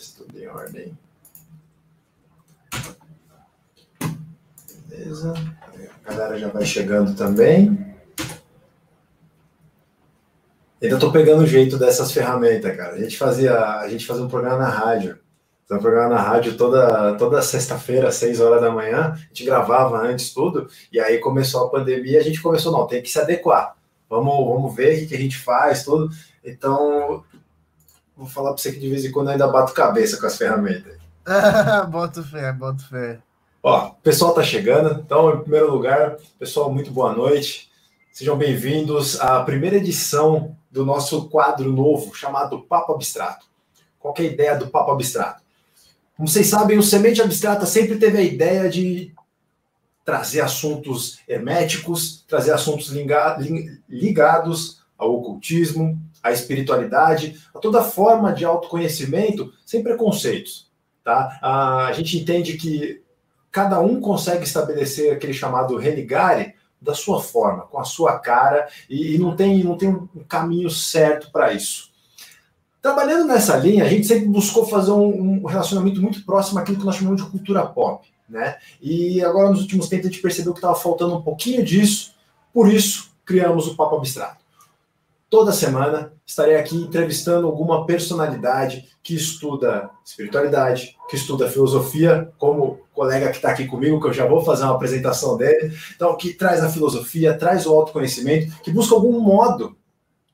se tudo em ordem. Beleza. A galera já vai chegando também. Ainda tô pegando o jeito dessas ferramentas, cara. A gente fazia, a gente fazia um programa na rádio. Um programa na rádio toda, toda sexta-feira, às seis horas da manhã. A gente gravava antes tudo. E aí começou a pandemia, a gente começou, não, tem que se adequar. Vamos, vamos ver o que a gente faz, tudo. Então, vou falar para você que de vez em quando eu ainda bato cabeça com as ferramentas. boto fé, boto fé. Ó, o pessoal tá chegando. Então, em primeiro lugar, pessoal, muito boa noite. Sejam bem-vindos à primeira edição do nosso quadro novo chamado Papo Abstrato. Qual é a ideia do Papo Abstrato? Como vocês sabem, o Semente Abstrata sempre teve a ideia de trazer assuntos herméticos, trazer assuntos ligados ao ocultismo, à espiritualidade, a toda forma de autoconhecimento, sem preconceitos. Tá? A gente entende que cada um consegue estabelecer aquele chamado religare da sua forma, com a sua cara, e, não tem, não tem um caminho certo para isso. Trabalhando nessa linha, a gente sempre buscou fazer um, um relacionamento muito próximo àquilo que nós chamamos de cultura pop. Né? E agora, nos últimos tempos, a gente percebeu que estava faltando um pouquinho disso, por isso criamos o Papo Abstrato. Toda semana estarei aqui entrevistando alguma personalidade que estuda espiritualidade, que estuda filosofia, como o colega que está aqui comigo, que eu já vou fazer uma apresentação dele. Então, que traz a filosofia, traz o autoconhecimento, que busca algum modo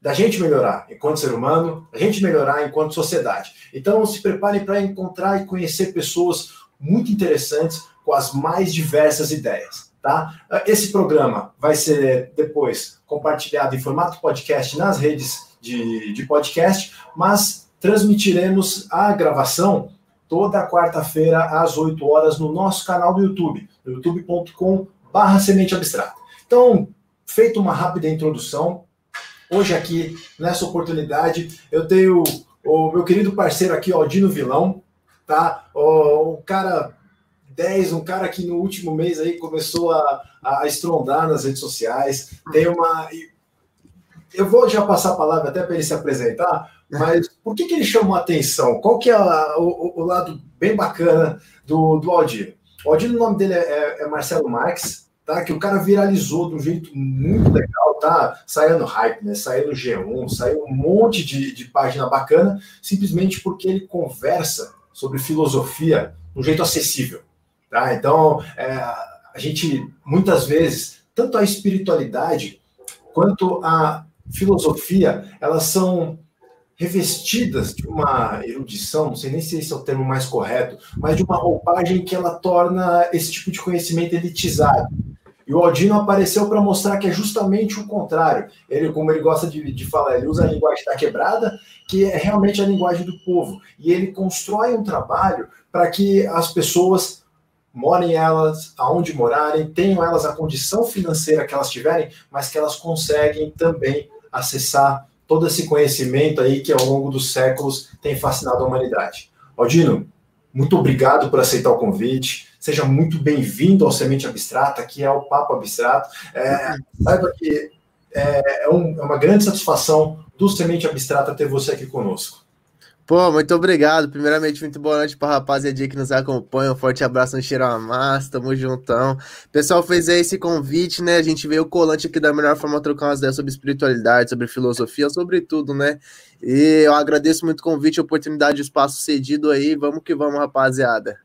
da gente melhorar enquanto ser humano, a gente melhorar enquanto sociedade. Então, se preparem para encontrar e conhecer pessoas muito interessantes com as mais diversas ideias. Tá? Esse programa vai ser depois compartilhado em formato podcast nas redes de, de podcast, mas transmitiremos a gravação toda quarta-feira às 8 horas no nosso canal do YouTube, youtube.com/barra semente abstrata. Então, feito uma rápida introdução, hoje aqui, nessa oportunidade, eu tenho o meu querido parceiro aqui, Aldino Vilão, tá? O, o cara 10, um cara que no último mês aí começou a, a estrondar nas redes sociais. Tem uma. Eu vou já passar a palavra até para ele se apresentar, mas por que, que ele chamou a atenção? Qual que é a, o, o, lado bem bacana do, do Aldir? O Aldir, o nome dele é, é, Marcelo Marques, tá? Que o cara viralizou de um jeito muito legal, tá? Saiu no hype, né? Saiu no G1, saiu um monte de, de página bacana, simplesmente porque ele conversa sobre filosofia de um jeito acessível. Tá? Então, é, a gente, muitas vezes, tanto a espiritualidade quanto a filosofia, elas são revestidas de uma erudição, não sei nem se esse é o termo mais correto, mas de uma roupagem que ela torna esse tipo de conhecimento elitizado. E o Aldino apareceu para mostrar que é justamente o contrário. Ele, como ele gosta de, de falar, ele usa a linguagem da quebrada, que é realmente a linguagem do povo. E ele constrói um trabalho para que as pessoas morem elas aonde morarem, tenham elas a condição financeira que elas tiverem, mas que elas conseguem também acessar todo esse conhecimento aí que ao longo dos séculos tem fascinado a humanidade. Aldino, muito obrigado por aceitar o convite. Seja muito bem-vindo ao Semente Abstrata, que é o Papo Abstrato. É, saiba que é, é, é uma grande satisfação do Semente Abstrata ter você aqui conosco. Pô, muito obrigado. Primeiramente, muito boa noite para rapaziada que nos acompanha. Um forte abraço, um cheiro a massa, tamo juntão. Pessoal fez aí esse convite, né? A gente veio colante aqui da melhor forma trocar umas ideias sobre espiritualidade, sobre filosofia, sobre tudo, né? E eu agradeço muito o convite, a oportunidade, o espaço cedido aí. Vamos que vamos, rapaziada.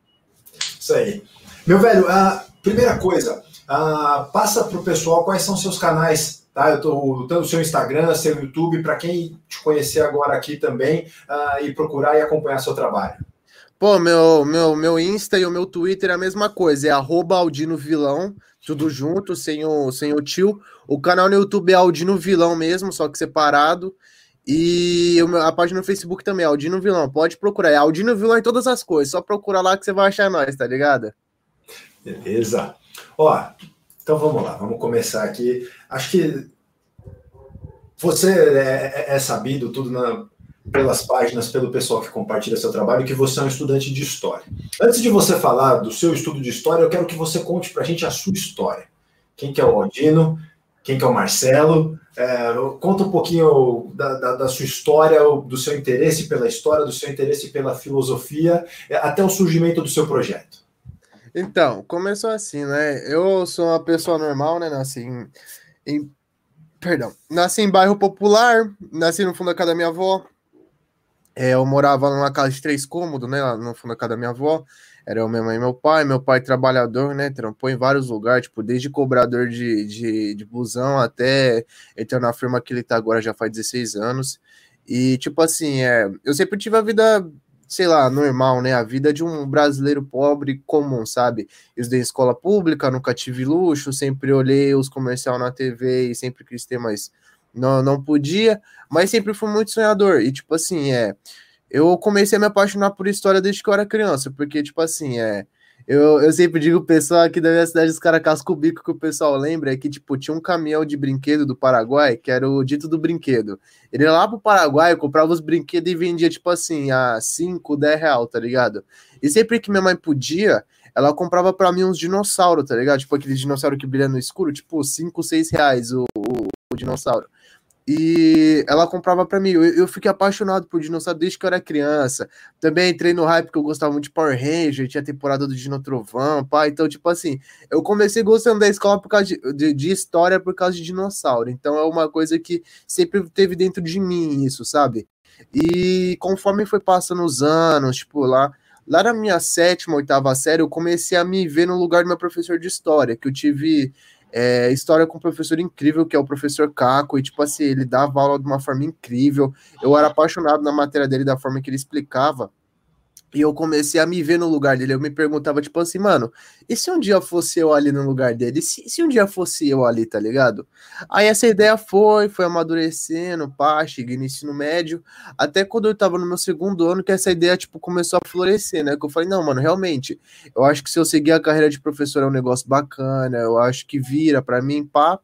Isso aí. Meu velho, a primeira coisa, a, passa pro pessoal quais são seus canais Tá? Eu estou dando seu Instagram, seu YouTube, para quem te conhecer agora aqui também uh, e procurar e acompanhar seu trabalho. Pô, meu, meu, meu Insta e o meu Twitter é a mesma coisa, é Aldino Vilão, tudo junto, sem o, sem o tio. O canal no YouTube é Aldino Vilão mesmo, só que separado. E a página no Facebook também é Aldino Vilão. Pode procurar. É Aldino Vilão em todas as coisas. Só procura lá que você vai achar nós, tá ligado? Beleza. Ó, então vamos lá, vamos começar aqui. Acho que você é, é, é sabido tudo na, pelas páginas, pelo pessoal que compartilha seu trabalho, que você é um estudante de história. Antes de você falar do seu estudo de história, eu quero que você conte para a gente a sua história. Quem que é o Aldino? quem que é o Marcelo. É, conta um pouquinho da, da, da, sua história, do seu interesse pela história, do seu interesse pela filosofia, é, até o surgimento do seu projeto. Então, começou assim, né? Eu sou uma pessoa normal, né? Nasci em, perdão, nasci em bairro popular, nasci no fundo da casa da minha avó. É, eu morava numa casa de três cômodos, né? No fundo da casa da minha avó. Era minha mãe e meu pai, meu pai trabalhador, né? Trampou em vários lugares, tipo, desde cobrador de, de, de busão até entrar na firma que ele tá agora já faz 16 anos. E, tipo assim, é, eu sempre tive a vida, sei lá, normal, né? A vida de um brasileiro pobre comum, sabe? Eu estudei em escola pública, nunca tive luxo, sempre olhei os comercial na TV e sempre quis ter, mas não, não podia. Mas sempre fui muito sonhador. E, tipo assim, é eu comecei a me apaixonar por história desde que eu era criança, porque, tipo assim, é. Eu, eu sempre digo o pessoal aqui da minha cidade, os caras casco bico que o pessoal lembra, é que, tipo, tinha um caminhão de brinquedo do Paraguai, que era o dito do brinquedo. Ele ia lá pro Paraguai, comprava os brinquedos e vendia, tipo assim, a 5, 10 real, tá ligado? E sempre que minha mãe podia, ela comprava para mim uns dinossauros, tá ligado? Tipo aquele dinossauro que brilha no escuro, tipo 5, 6 reais o, o, o dinossauro. E ela comprava para mim. Eu, eu, fiquei apaixonado por dinossauro desde que eu era criança. Também entrei no hype que eu gostava muito de Power Ranger, tinha a temporada do Dino Trovão, pá. Então, tipo assim, eu comecei gostando da escola por causa de, de, de, história, por causa de dinossauro. Então é uma coisa que sempre teve dentro de mim, isso, sabe? E conforme foi passando os anos, tipo, lá. Lá na minha sétima, oitava série, eu comecei a me ver no lugar do meu professor de história, que eu tive é, história com um professor incrível, que é o professor Caco, e tipo assim, ele dava aula de uma forma incrível. Eu era apaixonado na matéria dele, da forma que ele explicava. E eu comecei a me ver no lugar dele. Eu me perguntava, tipo assim, mano, e se um dia fosse eu ali no lugar dele? E se, se um dia fosse eu ali, tá ligado? Aí essa ideia foi, foi amadurecendo, pá, cheguei no ensino médio, até quando eu tava no meu segundo ano, que essa ideia, tipo, começou a florescer, né? Que eu falei, não, mano, realmente, eu acho que se eu seguir a carreira de professor é um negócio bacana, eu acho que vira para mim, pá.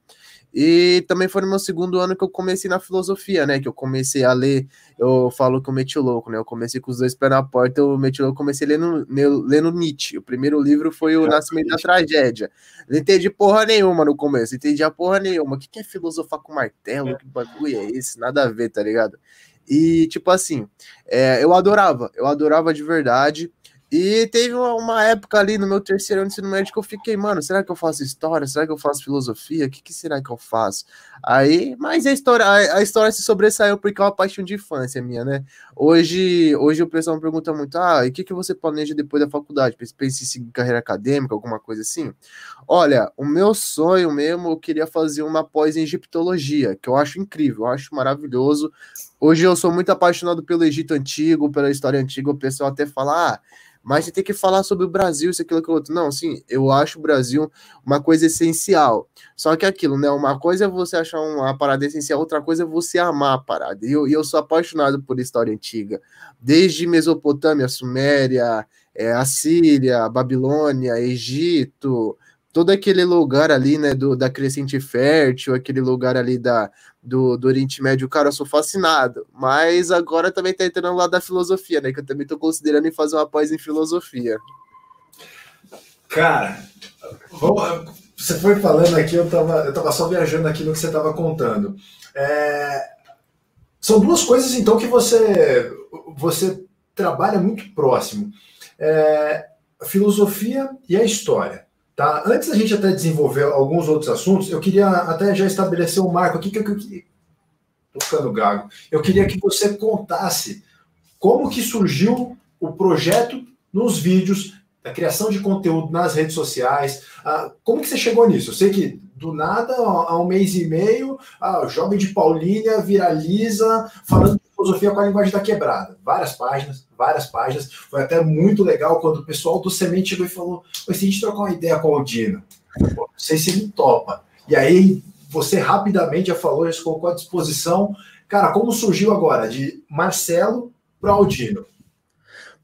E também foi no meu segundo ano que eu comecei na filosofia, né? Que eu comecei a ler, eu falo que eu meti louco, né? Eu comecei com os dois pés na porta, eu meti louco, comecei lendo, lendo Nietzsche. O primeiro livro foi O Nascimento da Tragédia. Não entendi porra nenhuma no começo, entendi a porra nenhuma. O que é filosofar com martelo? Que bagulho é esse? Nada a ver, tá ligado? E, tipo assim, é, eu adorava, eu adorava de verdade. E teve uma, época ali no meu terceiro ano de ensino médio que eu fiquei, mano, será que eu faço história? Será que eu faço filosofia? O que, que será que eu faço? Aí, mas a história, a, a, história se sobressaiu porque é uma paixão de infância minha, né? Hoje, hoje o pessoal me pergunta muito, ah, e o que, que você planeja depois da faculdade? Pensa em seguir carreira acadêmica, alguma coisa assim? Olha, o meu sonho mesmo, eu queria fazer uma pós em egiptologia, que eu acho incrível, eu acho maravilhoso. Hoje eu sou muito apaixonado pelo Egito Antigo, pela história antiga, o pessoal até fala, ah, mas você tem que falar sobre o Brasil, isso, aquilo, aquilo outro. Não, sim, eu acho o Brasil uma coisa essencial. Só que aquilo, né? Uma coisa é você achar uma parada essencial, outra coisa é você amar a parada. E eu, eu sou apaixonado por história antiga. Desde Mesopotâmia, Suméria, é, Assíria, Babilônia, Egito, todo aquele lugar ali, né, do, da crescente fértil, aquele lugar ali da, do, do Oriente Médio, cara, eu sou fascinado. Mas agora também tá entrando lá da filosofia, né, que eu também tô considerando em fazer uma pós em filosofia. Cara, você foi falando aqui, eu tava, eu tava só viajando aqui no que você tava contando. É, são duas coisas, então, que você, você trabalha muito próximo. É, a filosofia e a história. Tá? Antes da gente até desenvolver alguns outros assuntos, eu queria até já estabelecer um marco aqui que eu queria. Tô ficando gago. Eu queria que você contasse como que surgiu o projeto nos vídeos, da criação de conteúdo nas redes sociais. Ah, como que você chegou nisso? Eu sei que do nada, há um mês e meio, a jovem de Paulínia viraliza falando filosofia com a linguagem da quebrada. Várias páginas, várias páginas. Foi até muito legal quando o pessoal do Semente chegou e falou: se a gente trocar uma ideia com o Aldino, não sei se ele topa. E aí você rapidamente já falou, já se colocou à disposição. Cara, como surgiu agora de Marcelo para Aldino?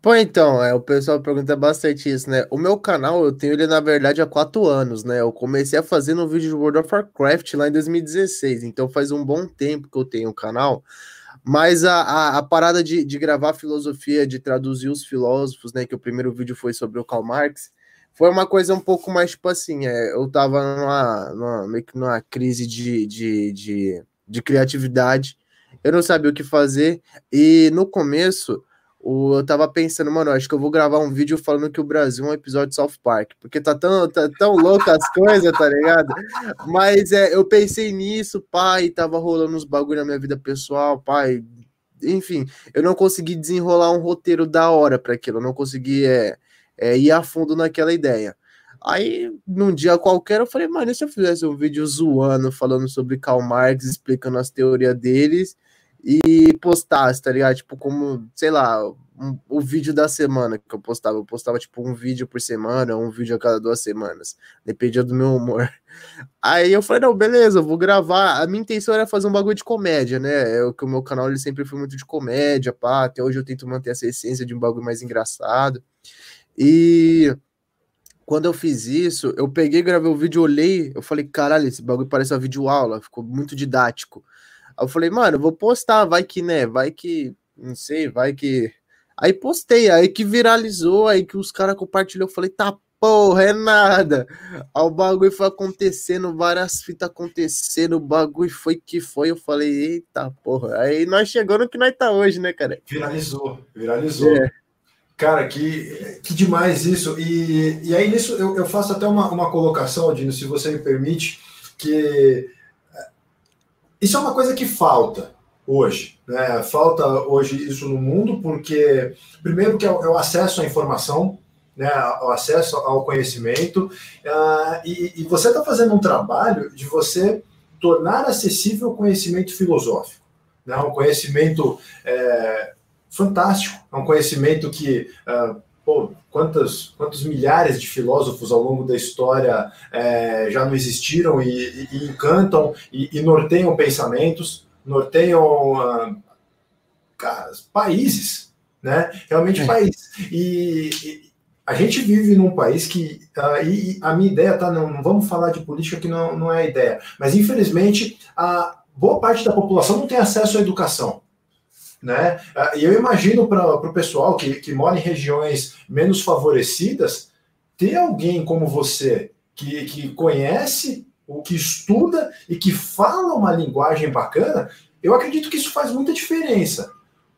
Pô, então, é, o pessoal pergunta bastante isso, né? O meu canal, eu tenho ele, na verdade, há quatro anos, né? Eu comecei a fazer no vídeo de World of Warcraft lá em 2016, então faz um bom tempo que eu tenho o canal. Mas a, a, a parada de, de gravar filosofia, de traduzir os filósofos, né? Que o primeiro vídeo foi sobre o Karl Marx, foi uma coisa um pouco mais, tipo assim, é, eu tava numa, numa, meio que numa crise de, de, de, de criatividade, eu não sabia o que fazer, e no começo o, eu tava pensando, mano, acho que eu vou gravar um vídeo falando que o Brasil é um episódio de South Park, porque tá tão, tá tão louco as coisas, tá ligado? Mas é, eu pensei nisso, pai, tava rolando uns bagulho na minha vida pessoal, pai. Enfim, eu não consegui desenrolar um roteiro da hora para aquilo, eu não consegui é, é, ir a fundo naquela ideia. Aí, num dia qualquer, eu falei, mano, e se eu fizesse um vídeo zoando, falando sobre Karl Marx, explicando as teorias deles, e postasse, tá ligado? Tipo, como, sei lá, um, o vídeo da semana que eu postava. Eu postava, tipo, um vídeo por semana, um vídeo a cada duas semanas. Dependia do meu humor. Aí eu falei, não, beleza, eu vou gravar. A minha intenção era fazer um bagulho de comédia, né? É, que o meu canal ele sempre foi muito de comédia, pá. Até hoje eu tento manter essa essência de um bagulho mais engraçado. E quando eu fiz isso, eu peguei, gravei o vídeo, olhei, eu falei, caralho, esse bagulho parece uma videoaula, ficou muito didático. Aí eu falei, mano, eu vou postar, vai que, né? Vai que, não sei, vai que. Aí postei, aí que viralizou, aí que os caras compartilhou, eu falei, tá porra, é nada. Aí o bagulho foi acontecendo, várias fitas acontecendo, o bagulho foi que foi. Eu falei, eita porra. Aí nós chegamos no que nós tá hoje, né, cara? Viralizou, viralizou. É. Cara, que, que demais isso. E, e aí nisso eu, eu faço até uma, uma colocação, Dino, se você me permite, que isso é uma coisa que falta hoje. Né? Falta hoje isso no mundo, porque, primeiro, que é o, é acesso à informação, né? o acesso ao conhecimento, uh, e, e, você está fazendo um trabalho de você tornar acessível o conhecimento filosófico, né? um conhecimento é, fantástico, um conhecimento que. Uh, pô, quantos, quantos milhares de filósofos ao longo da história é, já não existiram e, e, e encantam e, e, norteiam pensamentos, norteiam cara, países, né? Realmente é. países. E, a gente vive num país que. Uh, e a minha ideia, tá? Não, não, vamos falar de política que não, não é a ideia. Mas, infelizmente, a boa parte da população não tem acesso à educação. Né? Ah, e eu imagino para o pessoal que, que mora em regiões menos favorecidas, ter alguém como você que, que conhece, o que estuda e que fala uma linguagem bacana, eu acredito que isso faz muita diferença.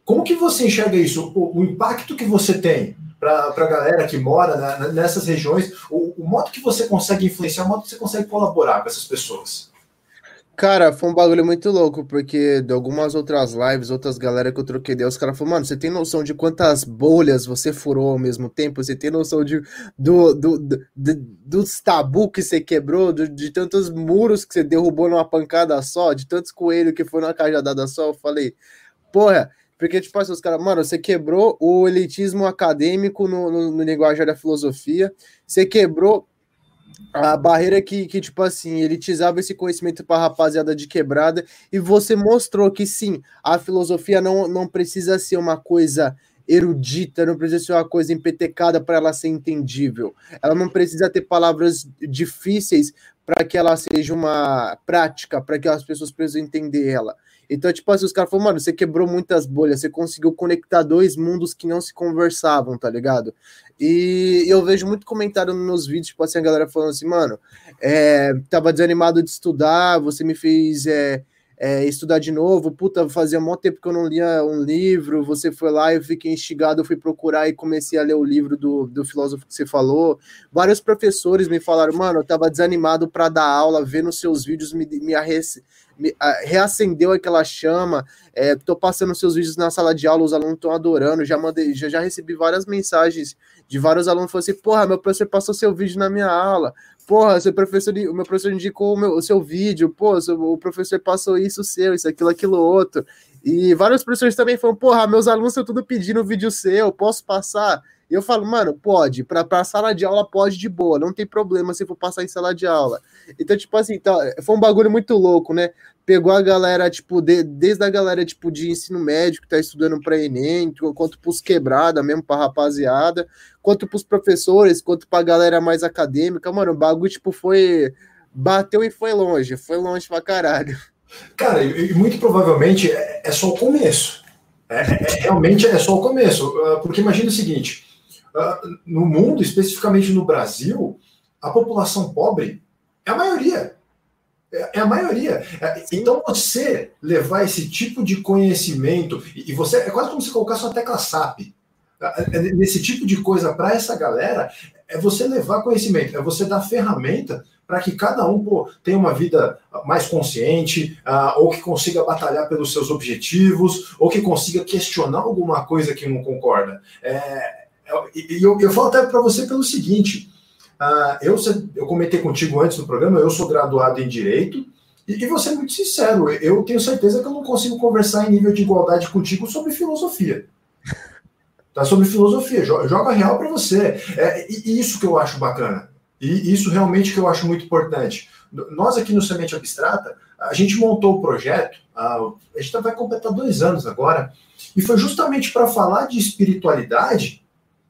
Como que você enxerga isso? O, o impacto que você tem para a galera que mora né, nessas regiões, o, o modo que você consegue influenciar, o modo que você consegue colaborar com essas pessoas? Cara, foi um bagulho muito louco, porque de algumas outras lives, outras galera que eu troquei ideia, os caras falaram, mano, você tem noção de quantas bolhas você furou ao mesmo tempo? Você tem noção de, do, do, do, do dos tabu que você quebrou, de, de tantos muros que você derrubou numa pancada só, de tantos coelhos que foi numa cajadada só? Eu falei, porra, porque, tipo assim, os caras, mano, você quebrou o elitismo acadêmico no, no, no da filosofia, você quebrou a barreira que, que, tipo assim, elitizava esse conhecimento para rapaziada de quebrada, e você mostrou que sim, a filosofia não, não precisa ser uma coisa erudita, não precisa ser uma coisa empetecada para ela ser entendível. Ela não precisa ter palavras difíceis para que ela seja uma prática, para que as pessoas precisam entender ela. Então, tipo assim, os caras falaram, mano, você quebrou muitas bolhas, você conseguiu conectar dois mundos que não se conversavam, tá ligado? E eu vejo muito comentário nos meus vídeos, tipo assim, a galera falando assim, mano, é, tava desanimado de estudar, você me fez é, é, estudar de novo, puta, fazia muito tempo que eu não lia um livro, você foi lá, eu fiquei instigado, eu fui procurar e comecei a ler o livro do, do filósofo que você falou. Vários professores me falaram, mano, eu tava desanimado para dar aula, vendo seus vídeos me, me, arrece, reacendeu aquela chama. É, tô passando seus vídeos na sala de aula, os alunos estão adorando. Já mandei, já, já recebi várias mensagens de vários alunos falando assim: porra, meu professor passou seu vídeo na minha aula. Porra, seu professor, o meu professor indicou o, meu, o seu vídeo. Pô, o professor passou isso seu, isso, aquilo, aquilo outro. E vários professores também falam: porra, meus alunos estão tudo pedindo vídeo seu, posso passar? Eu falo, mano, pode, para a sala de aula pode de boa, não tem problema se for passar em sala de aula. Então, tipo assim, tá, foi um bagulho muito louco, né? Pegou a galera, tipo, de, desde a galera, tipo, de ensino médio que tá estudando para Enem, quanto pros quebrada mesmo, pra rapaziada, quanto pros professores, quanto pra galera mais acadêmica, mano, o bagulho, tipo, foi. Bateu e foi longe, foi longe pra caralho. Cara, e muito provavelmente é, é só o começo. É, é, realmente é só o começo. Ah, porque imagina o seguinte: no mundo, especificamente no Brasil, a população pobre é a maioria. É, é a maioria. É, então, você levar esse tipo de conhecimento, e você é quase como se colocasse uma tecla SAP. Nesse tipo de coisa para essa galera, é você levar conhecimento, é você dar ferramenta para que cada um pô, tenha uma vida mais consciente, uh, ou que consiga batalhar pelos seus objetivos, ou que consiga questionar alguma coisa que não concorda. É, e eu, eu falo até para você pelo seguinte: uh, eu, eu comentei contigo antes do programa, eu sou graduado em Direito, e, e vou ser muito sincero, eu tenho certeza que eu não consigo conversar em nível de igualdade contigo sobre filosofia. Tá sobre filosofia, joga real para você. É, e isso que eu acho bacana. E isso realmente que eu acho muito importante. Nós aqui no Semente Abstrata, a gente montou o projeto, a, gente vai completar dois anos agora, e foi justamente para falar de espiritualidade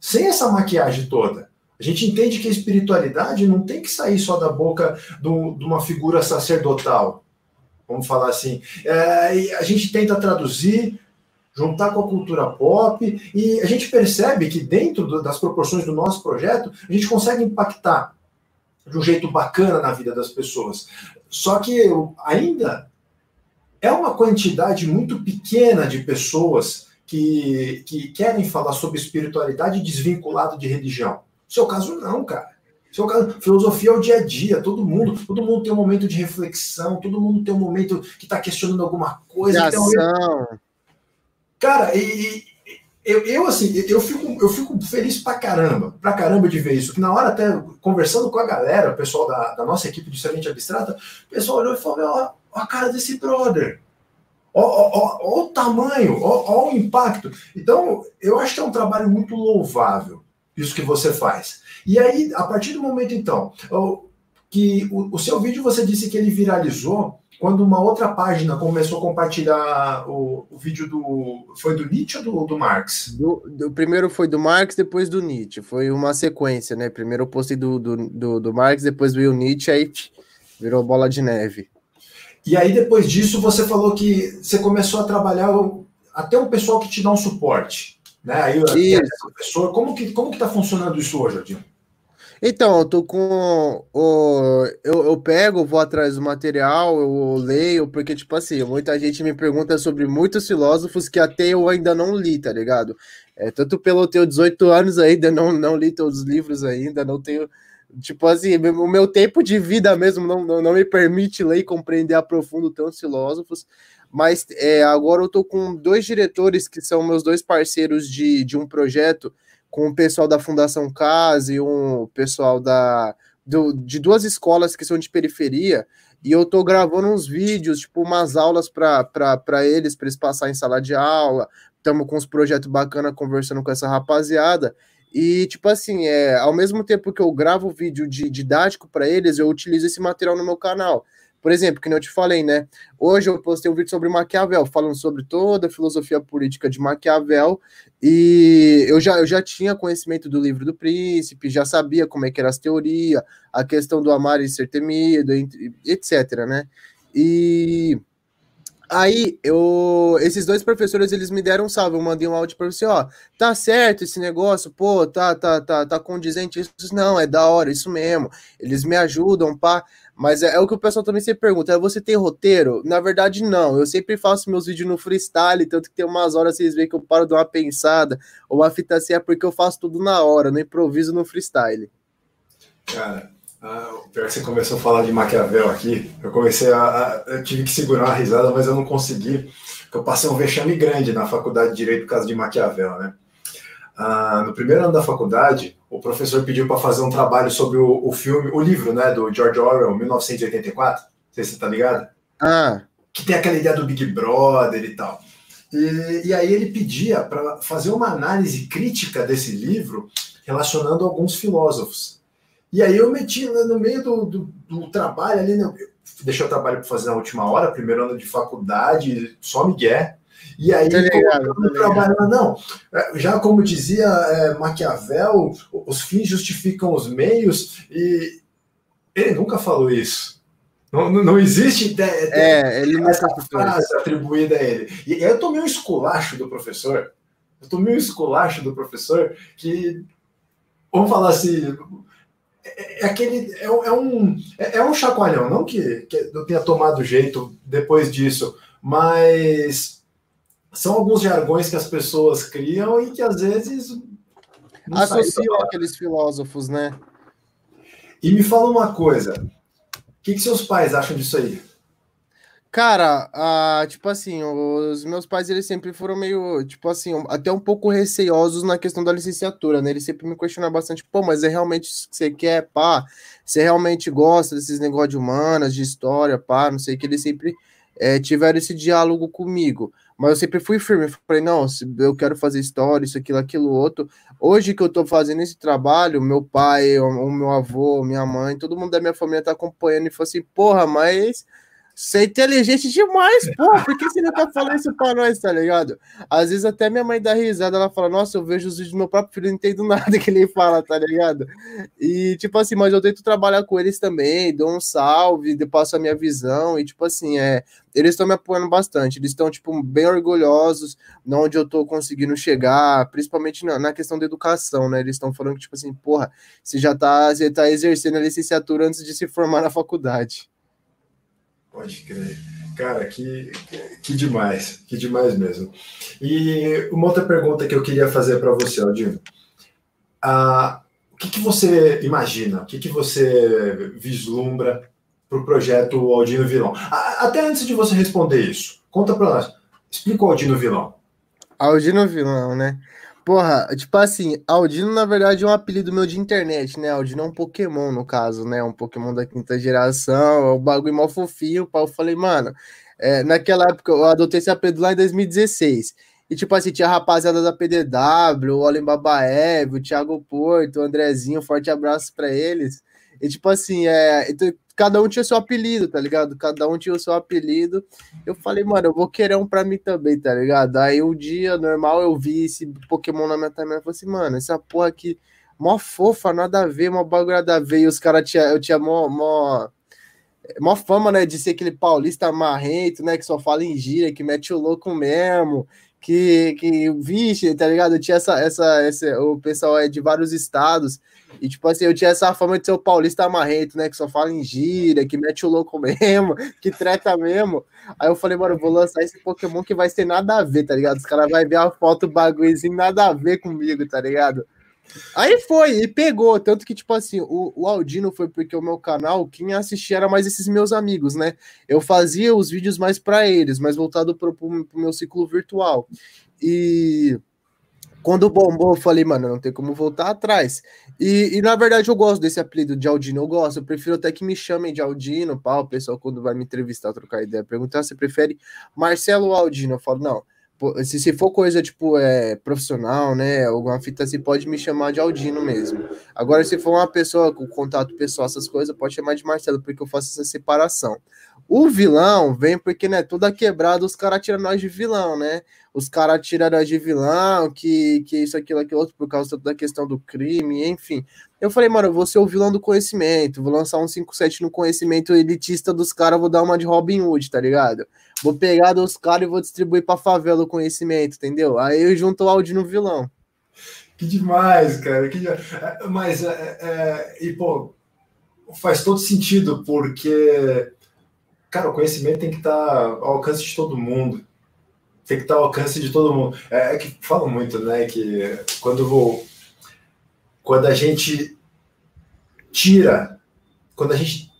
sem essa maquiagem toda. A gente entende que a espiritualidade não tem que sair só da boca do, de uma figura sacerdotal, vamos falar assim. É, a gente tenta traduzir, juntar com a cultura pop, e a gente percebe que dentro do, das proporções do nosso projeto, a gente consegue impactar de um jeito bacana na vida das pessoas. Só que ainda é uma quantidade muito pequena de pessoas que, que querem falar sobre espiritualidade desvinculado de religião. No seu caso, não, cara. No seu caso, filosofia é o dia a dia, todo mundo, todo mundo tem um momento de reflexão, todo mundo tem um momento que está questionando alguma coisa. Ação. Um... Cara, e, eu, eu, assim, eu fico, eu fico feliz pra caramba, pra caramba de ver isso. Que na hora, até conversando com a galera, o pessoal da, da nossa equipe de Semente Abstrata, o pessoal olhou e falou: ó a cara desse brother. Ó o tamanho, ó, o impacto. Então, eu acho que é um trabalho muito louvável, isso que você faz. E aí, a partir do momento, então, que o, o seu vídeo você disse que ele viralizou quando uma outra página começou a compartilhar o, o vídeo do. Foi do Nietzsche ou do, do Marx? Do, do, primeiro foi do Marx, depois do Nietzsche. Foi uma sequência, né? Primeiro eu postei do, do, do, do Marx, depois veio o Nietzsche, aí virou bola de neve. E aí, depois disso, você falou que você começou a trabalhar até um pessoal que te dá um suporte. Né? Aí, isso. professor, como que como que está funcionando isso hoje, Adinho? Então, eu tô com o. Eu, eu pego, vou atrás do material, eu leio, porque, tipo assim, muita gente me pergunta sobre muitos filósofos que até eu ainda não li, tá ligado? É, tanto pelo teu 18 anos ainda, não, não li todos os livros ainda, não tenho. Tipo assim, o meu tempo de vida mesmo não, não, não me permite ler e compreender a profundo tantos filósofos. Mas é, agora eu tô com dois diretores que são meus dois parceiros de, de um projeto com o pessoal da Fundação Casa e um pessoal da, do, de duas escolas que são de periferia, e eu tô gravando uns vídeos, tipo, umas aulas para eles, para eles passarem em sala de aula. Estamos com uns projetos bacanas conversando com essa rapaziada. E, tipo assim, é, ao mesmo tempo que eu gravo vídeo de didático para eles, eu utilizo esse material no meu canal. Por exemplo, que eu te falei, né? Hoje eu postei um vídeo sobre Maquiavel, falando sobre toda a filosofia política de Maquiavel, e eu já, eu já tinha conhecimento do livro do príncipe, já sabia como é que era as teorias, a questão do amar e ser temido, etc, né? E Aí, eu, esses dois professores, eles me deram um salve, eu mandei um áudio para você, ó, tá certo esse negócio, pô, tá, tá, tá, tá condizente isso, não, é da hora, isso mesmo, eles me ajudam, pá, mas é, é, o que o pessoal também sempre pergunta, você tem roteiro? Na verdade, não, eu sempre faço meus vídeos no freestyle, tanto que tem umas horas vocês veem que eu paro de uma pensada, ou uma fita assim, é porque eu faço tudo na hora, não improviso no freestyle. Cara, ah, pior que você começou a falar de Maquiavel aqui, eu comecei a, a, Eu tive que segurar uma risada, mas eu não consegui, porque eu passei um vexame grande na faculdade de Direito por causa de Maquiavel, né? Ah, no primeiro ano da faculdade, o professor pediu para fazer um trabalho sobre o, o, filme, o livro, né, do George Orwell, 1984. Não sei se você tá ligado. Ah. Que tem aquela ideia do Big Brother e tal. E, e aí ele pedia para fazer uma análise crítica desse livro relacionando alguns filósofos. E aí eu meti no meio do, do, do trabalho ali, né? deixei o trabalho para fazer na última hora, primeiro ano de faculdade, só Miguel. E aí, ligado, trabalhando, não, é, já como dizia é, Maquiavel, os fins justificam os meios, e ele nunca falou isso. Não, não existe ideia, é, ele essa frase atribuída a ele. E aí eu tomei um esculacho do professor, eu tomei um esculacho do professor que vamos falar assim, é, é aquele é, é um é, é, um chacoalhão, não que, que eu tenha tomado jeito depois disso, mas são alguns jargões que as pessoas criam e que às vezes associam aqueles filósofos, né? E me fala uma coisa, o que, que seus pais acham disso aí? Cara, ah, tipo assim, os meus pais eles sempre foram meio, tipo assim, até um pouco receosos na questão da licenciatura, né? Eles sempre me questionaram bastante, pô, mas é realmente isso que você quer, pá? Você realmente gosta desses negócios de humanas, de história, pá? Não sei, que eles sempre é, tiveram esse diálogo comigo. Mas eu sempre fui firme, falei, não, eu quero fazer história, isso, aquilo, aquilo, outro. Hoje que eu tô fazendo esse trabalho, meu pai, o, o meu avô, minha mãe, todo mundo da minha família tá acompanhando e falou assim, porra, mas você é inteligente demais, pô. Por que você não tá falando isso pra nós, tá ligado? Às vezes até minha mãe dá risada, ela fala, nossa, eu vejo os vídeos do meu próprio filho, não entendo nada que ele fala, tá ligado? E, tipo assim, mas eu tento trabalhar com eles também, dou um salve, passo a minha visão, e, tipo assim, é, eles estão me apoiando bastante, eles estão, tipo, bem orgulhosos de onde eu tô conseguindo chegar, principalmente na, na questão da educação, né? Eles estão falando que, tipo assim, porra, você já tá, você tá exercendo a licenciatura antes de se formar na faculdade. Pode crer. Cara, que, que demais, que demais mesmo. E uma outra pergunta que eu queria fazer para você, Aldino. Ah, o que, que você imagina, o que, que você vislumbra para o projeto Aldino Vilão? Até antes de você responder isso, conta para nós. Explica o Aldino Vilão. Aldino Vilão, né? Porra, tipo assim, Aldino na verdade é um apelido meu de internet, né? Aldino é um Pokémon, no caso, né? Um Pokémon da quinta geração, é um bagulho mal fofinho. Pá. Eu falei, mano, é, naquela época eu adotei esse apelido lá em 2016. E tipo assim, tinha a rapaziada da PDW, o Olem Babaev, o Thiago Porto, o Andrezinho, forte abraço para eles. E tipo assim, é, então, cada um tinha seu apelido, tá ligado? Cada um tinha o seu apelido. Eu falei, mano, eu vou querer um pra mim também, tá ligado? Aí um dia normal eu vi esse Pokémon na minha timeline e falei assim, mano, essa porra aqui, mó fofa, nada a ver, mó bagulho nada a ver. E os caras tinha, eu tinha mó, mó, mó fama, né, de ser aquele paulista marrento, né, que só fala em gíria, que mete o louco mesmo que, que vixe, tá ligado? Eu tinha essa, essa, esse, o pessoal é de vários estados, e tipo assim, eu tinha essa fama de ser o paulista marrento, né? Que só fala em gíria, que mete o louco mesmo, que treta mesmo. Aí eu falei, mano, eu vou lançar esse Pokémon que vai ter nada a ver, tá ligado? Os caras vão ver a foto, bagulhozinho, nada a ver comigo, tá ligado? Aí foi, e pegou. Tanto que, tipo assim, o, o Aldino foi porque o meu canal, quem assistia era mais esses meus amigos, né? Eu fazia os vídeos mais para eles, mais voltado pro, pro, pro meu ciclo virtual. E quando bombou, eu falei, mano, não tem como voltar atrás. E, e, na verdade eu gosto desse apelido de Aldino, eu gosto. Eu prefiro até que me chamem de Aldino, pá, o pessoal quando vai me entrevistar, trocar ideia, perguntar se prefere Marcelo ou Aldino. Eu falo, não, se, se for coisa tipo é, profissional, né? Alguma fita assim, pode me chamar de Aldino mesmo. Agora, se for uma pessoa com contato pessoal, essas coisas, pode chamar de Marcelo, porque eu faço essa separação. O vilão vem porque, né, toda quebrada, os caras tiram nós de vilão, né? Os caras tiram nós de vilão, que, que isso, aquilo, aquilo outro, por causa da questão do crime, enfim. Eu falei, mano, eu vou ser o vilão do conhecimento, vou lançar um 5-7 no conhecimento elitista dos caras, vou dar uma de Robin Hood, tá ligado? Vou pegar dos caras e vou distribuir pra favela o conhecimento, entendeu? Aí eu junto o áudio no vilão. Que demais, cara. Que... É, mas, é, é, e pô, faz todo sentido, porque, cara, o conhecimento tem que estar ao alcance de todo mundo. Tem que estar ao alcance de todo mundo. É, é que falam muito, né, que quando vou, quando a gente tira, quando a gente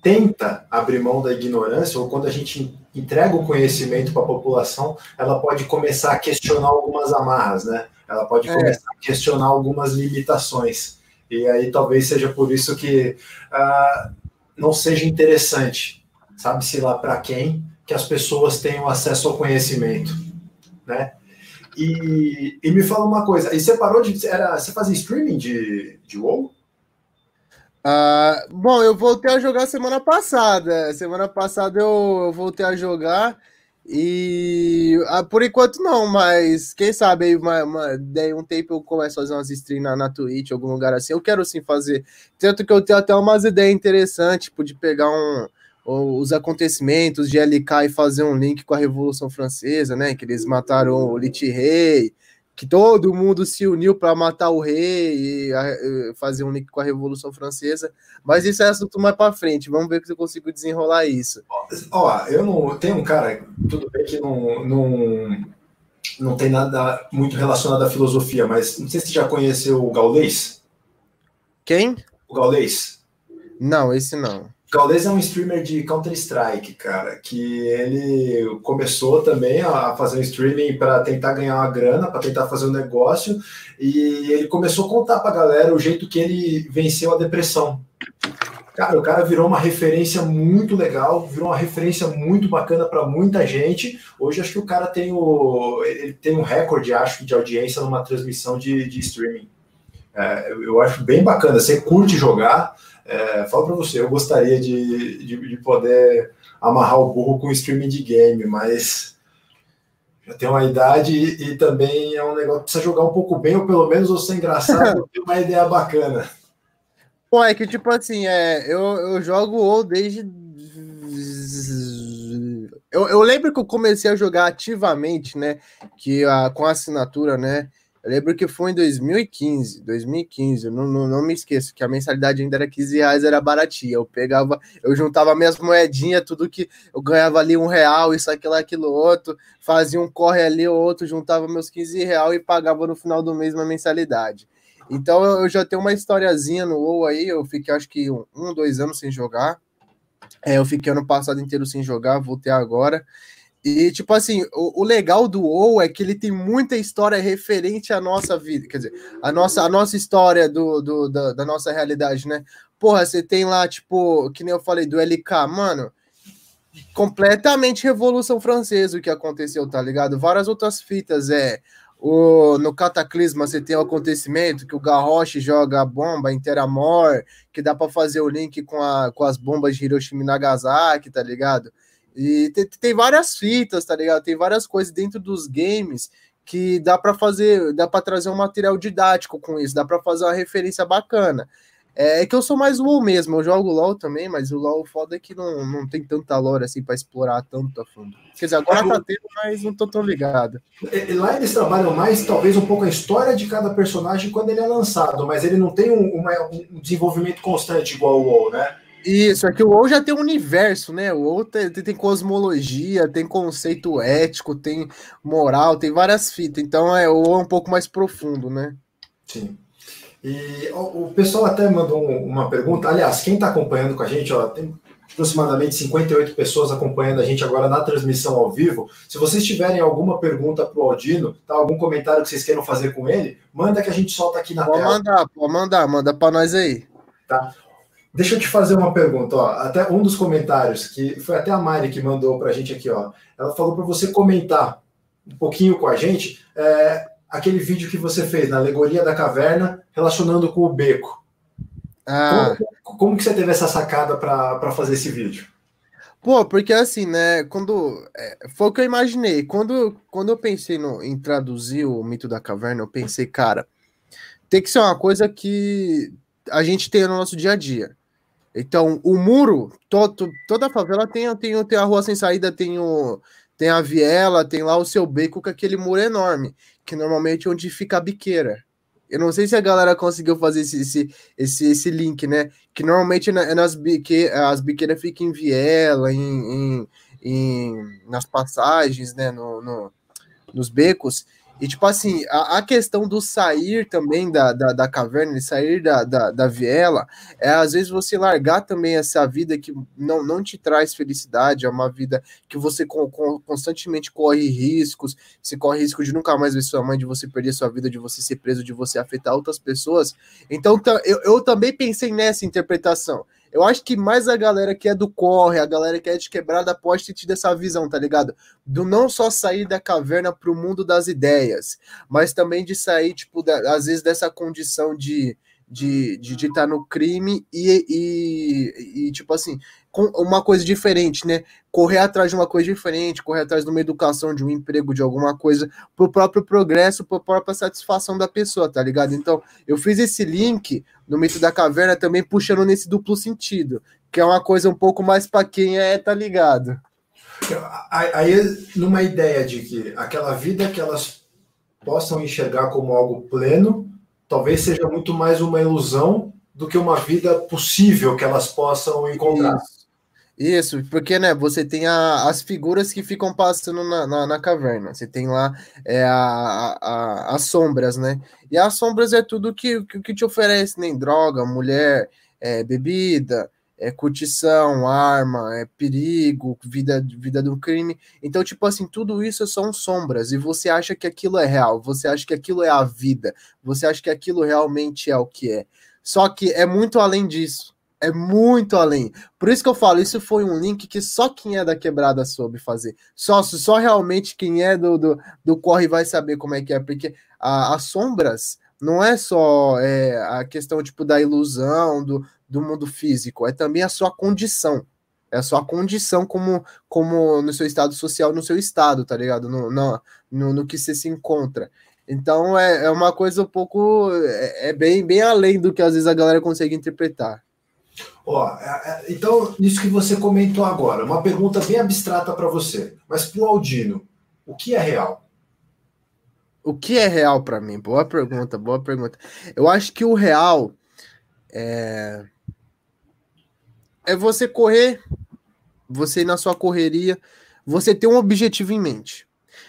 tenta abrir mão da ignorância, ou quando a gente entrega o conhecimento para a população, ela pode começar a questionar algumas amarras, né? Ela pode é. começar a questionar algumas limitações. E aí talvez seja por isso que uh, não seja interessante, sabe-se lá para quem, que as pessoas tenham acesso ao conhecimento, né? E, e me fala uma coisa, e você parou de. Era, você fazia streaming de, de WoW? Uh, bom, eu voltei a jogar semana passada. Semana passada eu, eu voltei a jogar e uh, por enquanto não, mas quem sabe aí uma, uma, daí um tempo eu começo a fazer umas streams na, na Twitch, algum lugar assim. Eu quero sim fazer. Tanto que eu tenho até umas ideias interessantes, tipo, de pegar um, os acontecimentos de LK e fazer um link com a Revolução Francesa, né? Que eles mataram o Lit Rei que todo mundo se uniu para matar o rei e, a, fazer um link com a Revolução Francesa. Mas isso é assunto mais para frente. Vamos ver se eu consigo desenrolar isso. Ó, eu não tenho um cara, tudo bem que não, não, não tem nada muito relacionado à filosofia, mas não sei se você já conheceu o Gaulês. Quem? O Gaulês. Não, esse não. Gaules é um streamer de Counter-Strike, cara, que ele começou também a fazer um streaming para tentar ganhar uma grana, para tentar fazer um negócio, e ele começou a contar para a galera o jeito que ele venceu a depressão. Cara, o cara virou uma referência muito legal, virou uma referência muito bacana para muita gente. Hoje acho que o cara tem o ele tem um recorde, acho, de audiência numa transmissão de, de streaming. É, eu acho bem bacana. Você curte jogar, é, falo para você, eu gostaria de, de, de, poder amarrar o burro com streaming de game, mas já tem uma idade e, e também é um negócio que precisa jogar um pouco bem, ou pelo menos ou ser engraçado, ter uma ideia bacana. Pô, é que tipo assim, é, eu, eu jogo ou desde. Eu, eu lembro que eu comecei a jogar ativamente, né? Que a, com a assinatura, né? Eu lembro que foi em 2015, 2015, eu não, não, não me esqueço, que a mensalidade ainda era 15 reais, era baratinha. Eu pegava, eu juntava minhas moedinhas, tudo que eu ganhava ali um real, isso, aquilo, aquilo, outro, fazia um corre ali, outro, juntava meus 15 reais e pagava no final do mês uma mensalidade. Então eu já tenho uma historiazinha no WoW aí, eu fiquei acho que um, dois anos sem jogar. É, eu fiquei ano passado inteiro sem jogar, voltei agora. E, tipo assim, o, o, legal do WoW é que ele tem muita história referente à nossa vida, quer dizer, a nossa, a nossa história do, do da, da, nossa realidade, né? Porra, você tem lá, tipo, que nem eu falei, do LK, mano, completamente Revolução Francesa o que aconteceu, tá ligado? Várias outras fitas, é. O, no Cataclisma você tem o acontecimento que o Garrosh joga a bomba em Teramor, que dá para fazer o link com, a, com as bombas de Hiroshima e Nagasaki, tá ligado? E tem, tem várias fitas, tá ligado? Tem várias coisas dentro dos games que dá para fazer, dá para trazer um material didático com isso, dá para fazer uma referência bacana. É, é que eu sou mais LoL mesmo, eu jogo LoL também, mas o LoL foda é que não, não tem tanta lore assim para explorar tanto a fundo. Quer dizer, agora tá tendo, mas não tô tão ligado. Lá eles trabalham mais, talvez, um pouco a história de cada personagem quando ele é lançado, mas ele não tem um, uma, um desenvolvimento constante igual o WoW, né? Isso, é que o WoW já tem um universo, né? O WoW tem, tem, cosmologia, tem conceito ético, tem moral, tem várias fitas. Então é, o WoW é um pouco mais profundo, né? Sim. E o, o pessoal até mandou uma pergunta. Aliás, quem está acompanhando com a gente, ó, tem aproximadamente 58 pessoas acompanhando a gente agora na transmissão ao vivo. Se vocês tiverem alguma pergunta para o Aldino, tá, algum comentário que vocês queiram fazer com ele, manda que a gente solta aqui na pode tela. Pode mandar, pode mandar, manda para nós aí. Tá. Deixa eu te fazer uma pergunta, ó. Até um dos comentários, que foi até a Mari que mandou para a gente aqui, ó. Ela falou para você comentar um pouquinho com a gente é, aquele vídeo que você fez na alegoria da caverna, relacionando com o beco. Ah. Como, como que você teve essa sacada para fazer esse vídeo? Pô, porque assim, né? Quando. É, foi o que eu imaginei. Quando, quando eu pensei no, em traduzir o mito da caverna, eu pensei, cara, tem que ser uma coisa que a gente tem no nosso dia a dia. Então, o muro, toda a favela tem, tem, tem a rua sem saída, tem, o, tem a viela, tem lá o seu beco com aquele muro enorme, que normalmente é onde fica a biqueira. Eu não sei se a galera conseguiu fazer esse, esse, esse, esse link, né? Que normalmente é nas bique, as biqueiras ficam em viela, em, em, em, nas passagens, né? No, no, nos becos. E, tipo assim, a, a, questão do sair também da, da, da caverna, de sair da, da, da, viela, é às vezes você largar também essa vida que não, não te traz felicidade, é uma vida que você com, com, constantemente corre riscos, você corre risco de nunca mais ver sua mãe, de você perder sua vida, de você ser preso, de você afetar outras pessoas. Então, eu, eu também pensei nessa interpretação. Eu acho que mais a galera que é do corre, a galera que é de quebrada, pode ter tido essa visão, tá ligado? Do não só sair da caverna para o mundo das ideias, mas também de sair, tipo, da, às vezes dessa condição de de estar de, de tá no crime e, e, e, tipo assim, com uma coisa diferente, né? Correr atrás de uma coisa diferente, correr atrás de uma educação, de um emprego, de alguma coisa, pro próprio progresso, pro própria satisfação da pessoa, tá ligado? Então, eu fiz esse link no mito da caverna também puxando nesse duplo sentido, que é uma coisa um pouco mais para quem é, tá ligado. Aí, numa ideia de que aquela vida que elas possam enxergar como algo pleno, talvez seja muito mais uma ilusão do que uma vida possível que elas possam encontrar. Isso. Isso, porque né, você tem a, as figuras que ficam passando na, na, na caverna. Você tem lá é, a, a, as sombras, né? E as sombras é tudo que, que, que te oferece, nem né? droga, mulher, é, bebida, é curtição, arma, é perigo, vida, vida do crime. Então, tipo assim, tudo isso são sombras. E você acha que aquilo é real, você acha que aquilo é a vida, você acha que aquilo realmente é o que é. Só que é muito além disso é muito além. Por isso que eu falo, isso foi um link que só quem é da quebrada soube fazer. Só, só realmente quem é do, do, do corre vai saber como é que é, porque as sombras não é só é, a questão tipo da ilusão do, do mundo físico, é também a sua condição. É a sua condição como, como no seu estado social, no seu estado, tá ligado? No, no, no, no que você se encontra. Então é, é uma coisa um pouco. É, é bem, bem além do que às vezes a galera consegue interpretar. Ó, é, é, então, nisso que você comentou agora, uma pergunta bem abstrata para você, mas para o Aldino, o que é real? O que é real para mim? Boa pergunta, boa pergunta. Eu acho que o real é, é você correr, você ir na sua correria, você ter um objetivo em mente.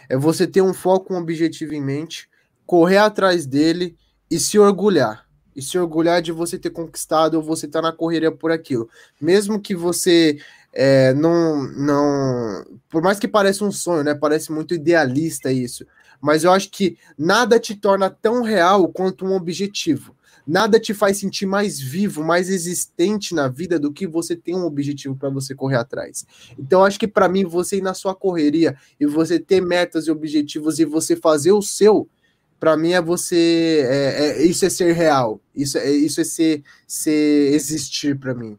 É você ter um foco, um objetivo em mente, correr atrás dele e se orgulhar e se orgulhar de você ter conquistado ou você estar tá na correria por aquilo. Mesmo que você é, não, não. Por mais que pareça um sonho, né? Parece muito idealista isso. Mas eu acho que nada te torna tão real quanto um objetivo. Nada te faz sentir mais vivo, mais existente na vida do que você ter um objetivo para você correr atrás. Então, acho que para mim, você ir na sua correria e você ter metas e objetivos e você fazer o seu, para mim é você é, é, isso é ser real. Isso é isso é ser, ser existir para mim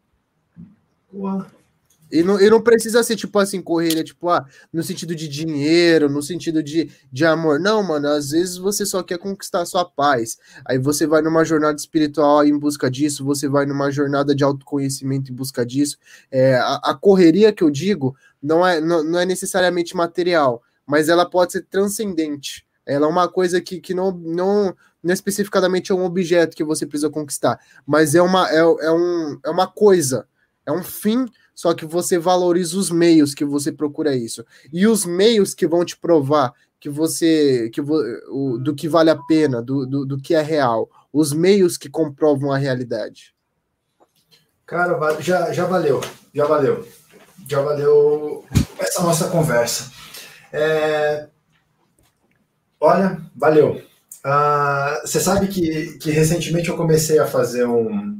e não, e não precisa ser tipo assim correr tipo ah, no sentido de dinheiro no sentido de, de amor. Não mano às vezes você só quer conquistar sua paz. Aí você vai numa jornada espiritual em busca disso você vai numa jornada de autoconhecimento em busca disso. É, a, a correria que eu digo não é não, não é necessariamente material mas ela pode ser transcendente. Ela é uma coisa que, que não, não, não é especificamente é um objeto que você precisa conquistar, mas é uma, é, é, um, é uma coisa, é um fim, só que você valoriza os meios que você procura isso. E os meios que vão te provar que você que o, do que vale a pena, do, do, do que é real, os meios que comprovam a realidade. Cara, já, já valeu, já valeu. Já valeu essa nossa conversa. É, Olha, valeu. Uh, você sabe que, que recentemente eu comecei a fazer um,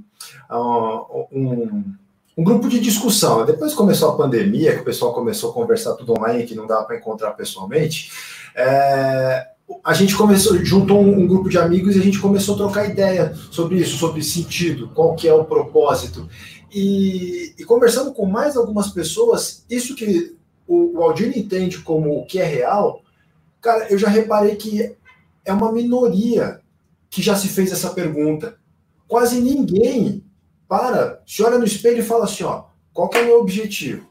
um, um, grupo de discussão. Depois começou a pandemia, que o pessoal começou a conversar tudo online, que não dava para encontrar pessoalmente. É, a gente começou, juntou um, um, grupo de amigos e a gente começou a trocar ideia sobre isso, sobre sentido, qual que é o propósito. E, e conversando com mais algumas pessoas, isso que o, o Aldino entende como o que é real, Cara, eu já reparei que é uma minoria que já se fez essa pergunta. Quase ninguém para, se olha no espelho e fala assim, ó, qual é o meu objetivo?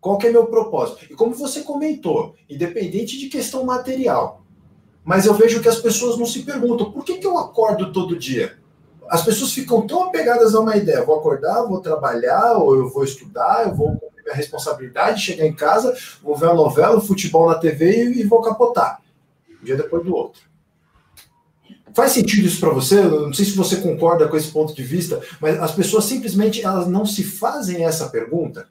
Qual é o meu propósito? E como você comentou, independente de questão material, mas eu vejo que as pessoas não se perguntam, por que, que eu acordo todo dia? As pessoas ficam tão apegadas a uma ideia, vou acordar, vou trabalhar, ou eu vou estudar, eu vou minha responsabilidade, chegar em casa, vou ver a novela, o futebol na TV e, e vou capotar. Um dia depois do outro. Faz sentido isso para você? Eu não sei se você concorda com esse ponto de vista, mas as pessoas simplesmente elas não se fazem essa pergunta.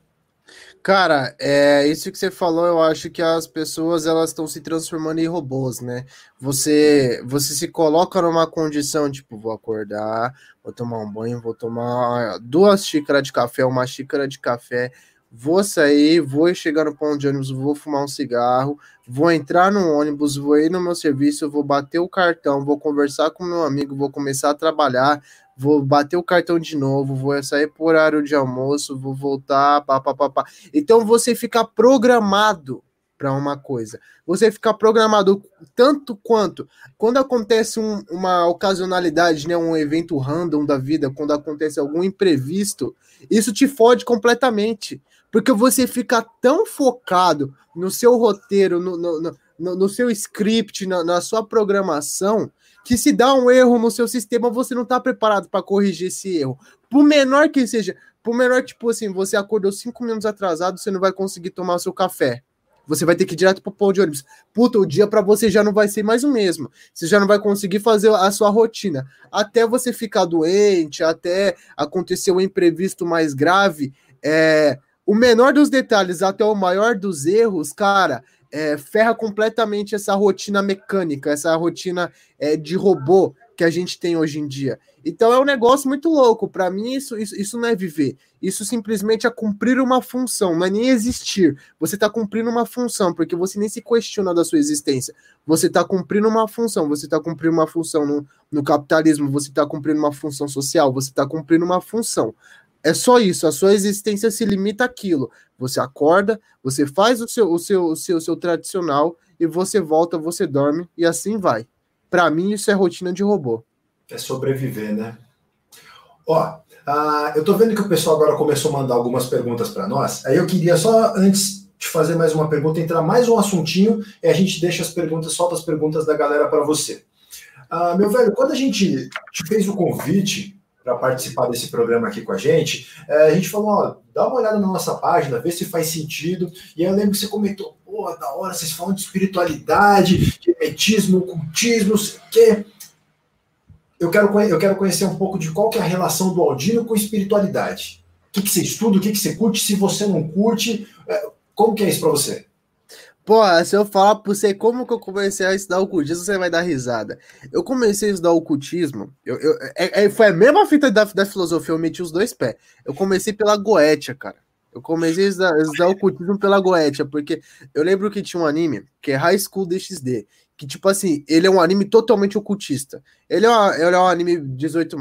Cara, é isso que você falou. Eu acho que as pessoas elas estão se transformando em robôs, né? Você você se coloca numa condição tipo vou acordar, vou tomar um banho, vou tomar duas xícaras de café, uma xícara de café, vou sair, vou chegar no ponto de ônibus, vou fumar um cigarro, vou entrar no ônibus, vou ir no meu serviço, vou bater o cartão, vou conversar com meu amigo, vou começar a trabalhar, vou bater o cartão de novo, vou sair por horário de almoço, vou voltar, pá. Então você fica programado para uma coisa. Você fica programado tanto quanto quando acontece um, uma ocasionalidade, né, um evento random da vida, quando acontece algum imprevisto, isso te fode completamente porque você fica tão focado no seu roteiro, no, no, no, no seu script, na, na, sua programação, que se dá um erro no seu sistema, você não está preparado para corrigir esse erro. Por menor que seja, por menor, tipo assim, você acordou cinco minutos atrasado, você não vai conseguir tomar o seu café. Você vai ter que ir direto pro pão de ônibus. Puta, o dia para você já não vai ser mais o mesmo. Você já não vai conseguir fazer a sua rotina. Até você ficar doente, até acontecer um imprevisto mais grave, é, o menor dos detalhes até o maior dos erros, cara, é, ferra completamente essa rotina mecânica, essa rotina é, de robô que a gente tem hoje em dia. Então é um negócio muito louco. Para mim, isso, isso, isso não é viver. Isso simplesmente é cumprir uma função, não é nem existir. Você está cumprindo uma função, porque você nem se questiona da sua existência. Você está cumprindo uma função, você está cumprindo uma função no, no capitalismo, você está cumprindo uma função social, você está cumprindo uma função. É só isso, a sua existência se limita àquilo. Você acorda, você faz o seu, o seu, o seu, o seu tradicional e você volta, você dorme e assim vai. Para mim, isso é rotina de robô. É sobreviver, né? Ó, uh, eu tô vendo que o pessoal agora começou a mandar algumas perguntas para nós. Aí eu queria só, antes de fazer mais uma pergunta, entrar mais um assuntinho e a gente deixa as perguntas, solta as perguntas da galera para você. Uh, meu velho, quando a gente te fez o convite para participar desse programa aqui com a gente, é, a gente falou, ó, dá uma olhada na nossa página, vê se faz sentido. E aí eu lembro que você comentou, pô, da hora, vocês falam de espiritualidade, de emetismo, ocultismo, não sei o quê. Eu quero, eu quero conhecer um pouco de qual que é a relação do Aldino com espiritualidade. O que, que você estuda, o que, que você curte, se você não curte, é, como que é isso para você? Pô, se eu falar pra você como que eu comecei a estudar ocultismo, você vai dar risada. Eu comecei a estudar ocultismo, eu, eu, é, é, foi a mesma fita da, da filosofia, eu meti os dois pés. Eu comecei pela Goetia, cara. Eu comecei a estudar, a estudar ocultismo pela Goetia, porque eu lembro que tinha um anime, que é High School DxD, que, tipo assim, ele é um anime totalmente ocultista. Ele é, uma, ele é um anime 18,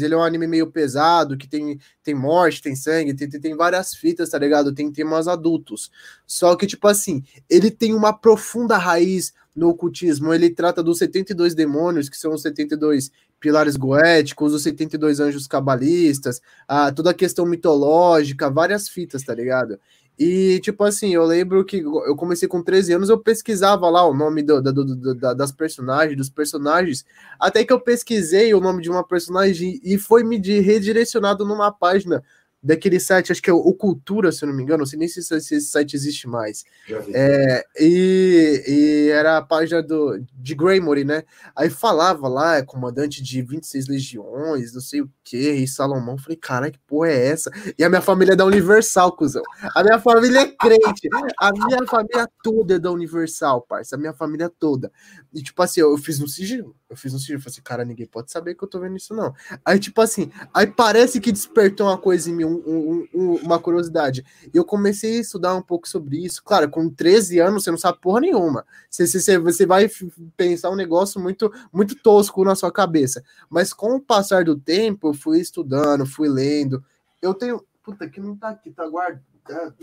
ele é um anime meio pesado, que tem, tem morte, tem sangue, tem, tem, tem várias fitas, tá ligado? Tem temas adultos. Só que, tipo assim, ele tem uma profunda raiz no ocultismo. Ele trata dos 72 demônios, que são os 72 pilares goéticos, os 72 anjos cabalistas, a, toda a questão mitológica, várias fitas, tá ligado? E, tipo assim, eu lembro que eu comecei com 13 anos, eu pesquisava lá o nome do, do, do, do, das personagens, dos personagens, até que eu pesquisei o nome de uma personagem e foi me redirecionado numa página daquele site, acho que é o Cultura, se eu não me engano, não sei nem se, se esse site existe mais. É, e, e, era a página do, de Greymory, né? Aí falava lá, é comandante de 26 legiões, não sei o que, e Salomão. Falei, cara, que porra é essa? E a minha família é da Universal, cuzão. A minha família é crente. A minha família toda é da Universal, parça. A minha família toda. E tipo assim, eu, eu fiz um sigilo. Eu fiz um sigilo. Falei assim, cara, ninguém pode saber que eu tô vendo isso, não. Aí, tipo assim, aí parece que despertou uma coisa em mim, um, um, uma curiosidade. E eu comecei a estudar um pouco sobre isso. Claro, com 13 anos você não sabe porra nenhuma. Você, você, você vai pensar um negócio muito, muito tosco na sua cabeça. Mas com o passar do tempo, eu fui estudando, fui lendo. Eu tenho. Puta, que não tá aqui, tá guardado.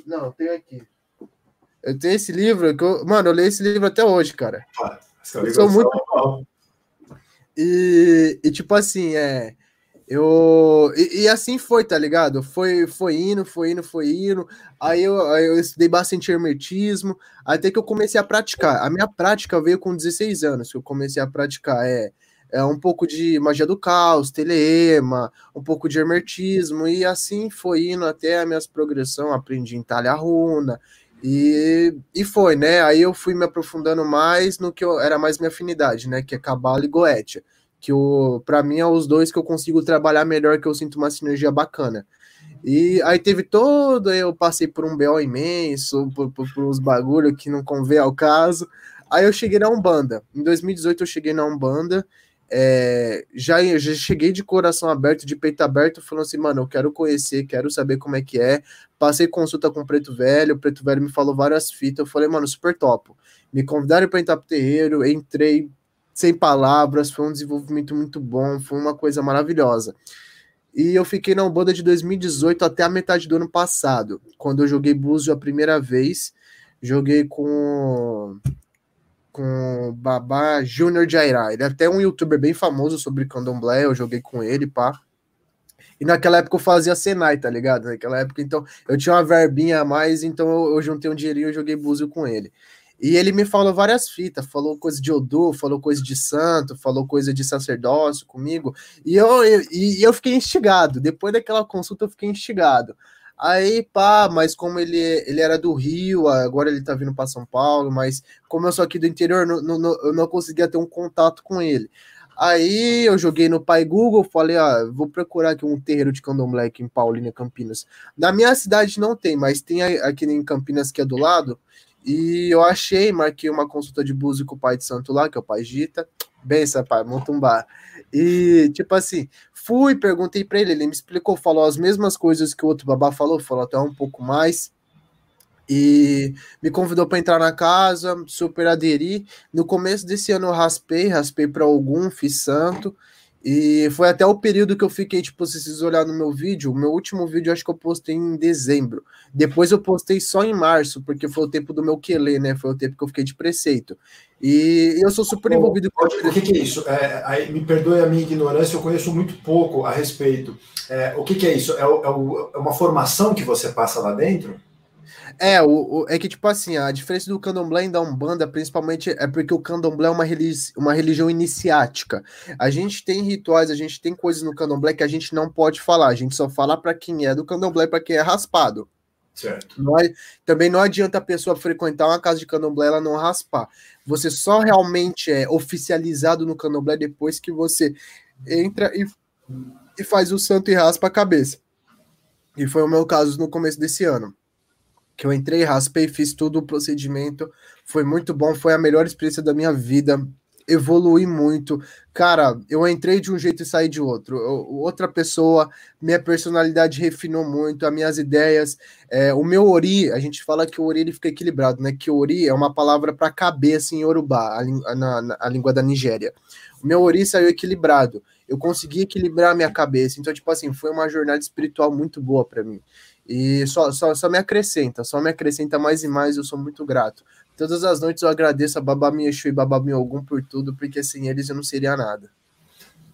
Não, eu tenho aqui. Eu tenho esse livro que eu, mano, eu leio esse livro até hoje, cara. Ah, eu sou muito. E, e tipo assim, é. Eu, e, e, assim foi, tá ligado? Foi, foi indo, foi indo, foi indo. Aí eu, aí eu estudei bastante hermetismo, até que eu comecei a praticar. A minha prática veio com 16 anos, que eu comecei a praticar. É, é um pouco de magia do caos, teleema, um pouco de hermetismo, e assim foi indo até a minha progressão. Aprendi em talha runa, e, e foi, né? Aí eu fui me aprofundando mais no que eu, era mais minha afinidade, né? Que é Cabala e Goetia que para mim é os dois que eu consigo trabalhar melhor, que eu sinto uma sinergia bacana. E aí teve todo, eu passei por um BO imenso, por, por, por uns bagulho que não convém ao caso. Aí eu cheguei na Umbanda. Em 2018 eu cheguei na Umbanda, é, já, já cheguei de coração aberto, de peito aberto, falando assim, mano, eu quero conhecer, quero saber como é que é. Passei consulta com o Preto Velho, o Preto Velho me falou várias fitas, eu falei, mano, super top. Me convidaram para entrar pro terreiro, entrei, sem palavras, foi um desenvolvimento muito bom, foi uma coisa maravilhosa. E eu fiquei na Umbanda de 2018 até a metade do ano passado, quando eu joguei Búzio a primeira vez. Joguei com com Babá Júnior de Airá. Ele é até um youtuber bem famoso sobre candomblé, eu joguei com ele, pá. E naquela época eu fazia Senai, tá ligado? Naquela época, então, eu tinha uma verbinha a mais, então eu, eu juntei um dinheirinho e joguei búzio com ele. E ele me falou várias fitas, falou coisa de Odu, falou coisa de santo, falou coisa de sacerdócio comigo. E eu, eu, e eu fiquei instigado. Depois daquela consulta, eu fiquei instigado. Aí, pá, mas como ele, ele era do Rio, agora ele tá vindo para São Paulo, mas como eu sou aqui do interior, eu não conseguia ter um contato com ele. Aí eu joguei no Pai Google, falei, ah, vou procurar aqui um terreiro de candomblé aqui em Paulínia, Campinas. Na minha cidade não tem, mas tem aqui em Campinas que é do lado. E eu achei, marquei uma consulta de búzio com o pai de santo lá, que é o pai Gita. Benção, pai, Montumbá. E, tipo assim, fui, perguntei para ele, ele me explicou, falou as mesmas coisas que o outro babá falou, falou até um pouco mais. E me convidou para entrar na casa, super aderi. No começo desse ano eu raspei, raspei para algum, fiz santo. E foi até o período que eu fiquei, tipo, se vocês olharem no meu vídeo, o meu último vídeo acho que eu postei em dezembro. Depois eu postei só em março, porque foi o tempo do meu quelê, né? Foi o tempo que eu fiquei de preceito. E eu sou super envolvido com O que, que, é isso? É, aí, me perdoe a minha ignorância, eu conheço muito pouco a respeito. É, o que, que, é isso? É, é, é uma formação que você passa lá dentro? É, o, o, é que, tipo assim, a diferença do candomblé e da Umbanda, principalmente, é porque o candomblé é uma, religi uma religião iniciática. A gente tem rituais, a gente tem coisas no candomblé que a gente não pode falar, a gente só fala para quem é do candomblé para quem é raspado. Certo. Não é, também não adianta a pessoa frequentar uma casa de candomblé ela não raspar. Você só realmente é oficializado no candomblé depois que você entra e, e faz o santo e raspa a cabeça. E foi o meu caso no começo desse ano que eu entrei, raspei, fiz todo o procedimento, foi muito bom, foi a melhor experiência da minha vida, evolui muito. Cara, eu entrei de um jeito e saí de outro. Eu, outra pessoa, minha personalidade refinou muito, as minhas ideias. É, o meu ori, a gente fala que o ori ele fica equilibrado, né? Que ori é uma palavra para cabeça em Yorubá, a, na, na, a língua da Nigéria. O meu ori saiu equilibrado. Eu consegui equilibrar a minha cabeça. Então, tipo assim, foi uma jornada espiritual muito boa para mim. E só, só, só me acrescenta, só me acrescenta mais e mais, eu sou muito grato. Todas as noites eu agradeço a Babá Miexu e Babá Miogum por tudo, porque sem eles eu não seria nada.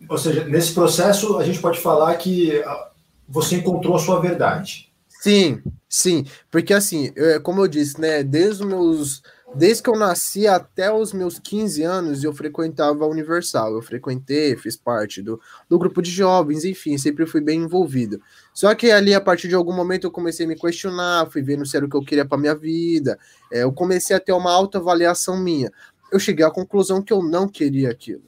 Ou seja, nesse processo a gente pode falar que ah, você encontrou a sua verdade. Sim, sim, porque assim, como eu disse, né, desde os meus Desde que eu nasci até os meus 15 anos, eu frequentava a Universal. Eu frequentei, fiz parte do, do grupo de jovens, enfim, sempre fui bem envolvido. Só que ali, a partir de algum momento, eu comecei a me questionar, fui vendo se era o que eu queria para minha vida. É, eu comecei a ter uma autoavaliação minha. Eu cheguei à conclusão que eu não queria aquilo.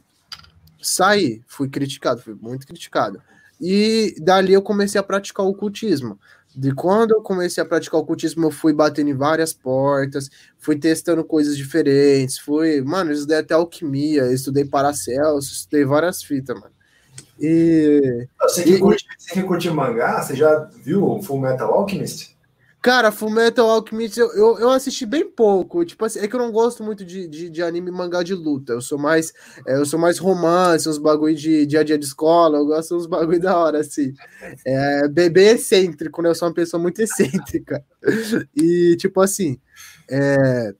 Saí, fui criticado, fui muito criticado. E dali eu comecei a praticar o ocultismo. De quando eu comecei a praticar o ocultismo, eu fui batendo em várias portas, fui testando coisas diferentes, fui, mano, eu estudei até alquimia, estudei Paracelso, estudei várias fitas, mano. E. Você que, curte, você que curte mangá, você já viu o Full Metal Alchemist? Cara, Fullmetal Alchemist eu, eu, eu, assisti bem pouco. Tipo assim, é que eu não gosto muito de, de, de anime mangá de luta. Eu sou mais é, eu sou mais romance, uns bagulho de dia a dia de escola. Eu gosto uns bagulho da hora, assim. É bem excêntrico, né? Eu sou uma pessoa muito excêntrica. E, tipo assim, é,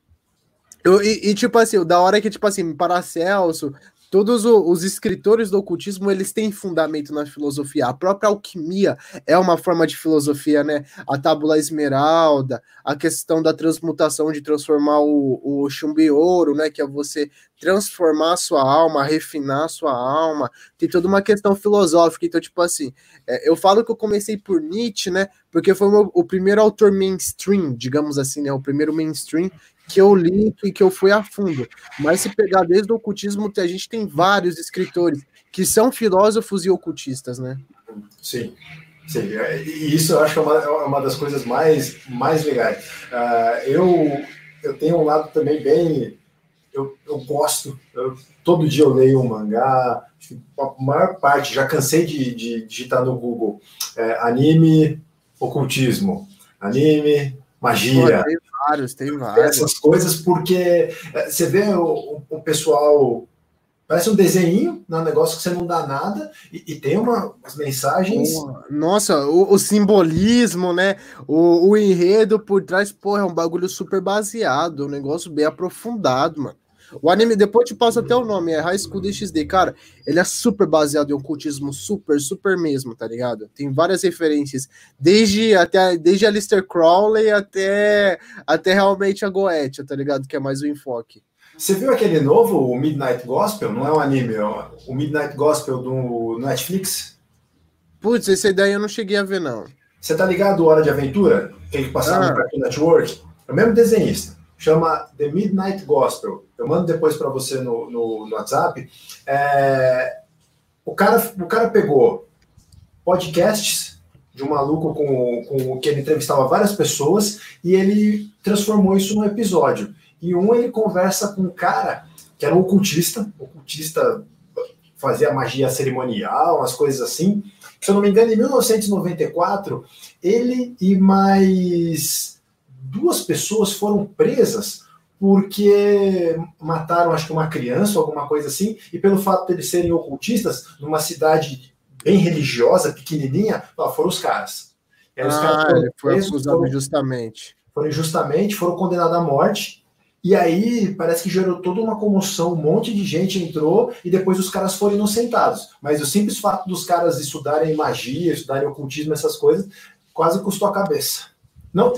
eu, e, e, tipo assim, da hora é que, tipo assim, Paracelso, Todos os escritores do ocultismo eles têm fundamento na filosofia. A própria alquimia é uma forma de filosofia, né? A tábula esmeralda, a questão da transmutação de transformar o, o chumbo em ouro, né? Que é você transformar a sua alma, refinar a sua alma. Tem toda uma questão filosófica. Então, tipo assim, é, eu falo que eu comecei por Nietzsche, né? Porque foi o, meu, o primeiro autor mainstream, digamos assim, né? O primeiro mainstream que eu li e que eu fui a fundo. Mas se pegar desde o ocultismo, a gente tem vários escritores que são filósofos e ocultistas, né? Sim. Sim, é, e isso eu acho que é uma, é uma das coisas mais, mais legais. Uh, eu, eu tenho um lado também bem. Eu, eu gosto, eu, todo dia eu leio um mangá, a maior parte, já cansei de, de digitar no Google é, anime, ocultismo, anime, magia. Pô, vários, tem vários. Essas coisas, porque é, você vê o, o pessoal. Parece um desenho, né, um negócio que você não dá nada, e, e tem uma, umas mensagens. Nossa, o, o simbolismo, né? O, o, enredo por trás, porra, é um bagulho super baseado, um negócio bem aprofundado, mano. O anime, depois te passo até o nome, é High School DxD. Cara, ele é super baseado em ocultismo, super, super mesmo, tá ligado? Tem várias referências, desde, até, desde a Lister Crowley até, até realmente a Goetia, tá ligado? Que é mais o enfoque. Você viu aquele novo, o Midnight Gospel? Não é um anime, é o Midnight Gospel do Netflix? Putz, esse daí eu não cheguei a ver, não. Você tá ligado Hora de Aventura? Tem que passar ah. no Cartoon Network? É o mesmo desenhista. Chama The Midnight Gospel. Eu mando depois para você no, no, no WhatsApp. É... O, cara, o cara pegou podcasts de um maluco com, com que ele entrevistava várias pessoas e ele transformou isso num episódio. E um ele conversa com um cara que era um ocultista, ocultista fazia magia cerimonial, umas coisas assim. Se eu não me engano, em 1994, ele e mais duas pessoas foram presas porque mataram, acho que uma criança ou alguma coisa assim, e pelo fato de eles serem ocultistas, numa cidade bem religiosa, pequenininha, foram os caras. E aí, os ah, caras foram foi presos, acusado foram, injustamente. Foram injustamente, foram condenados à morte, e aí parece que gerou toda uma comoção, um monte de gente entrou e depois os caras foram inocentados. Mas o simples fato dos caras estudarem magia, estudarem ocultismo, essas coisas, quase custou a cabeça. Não?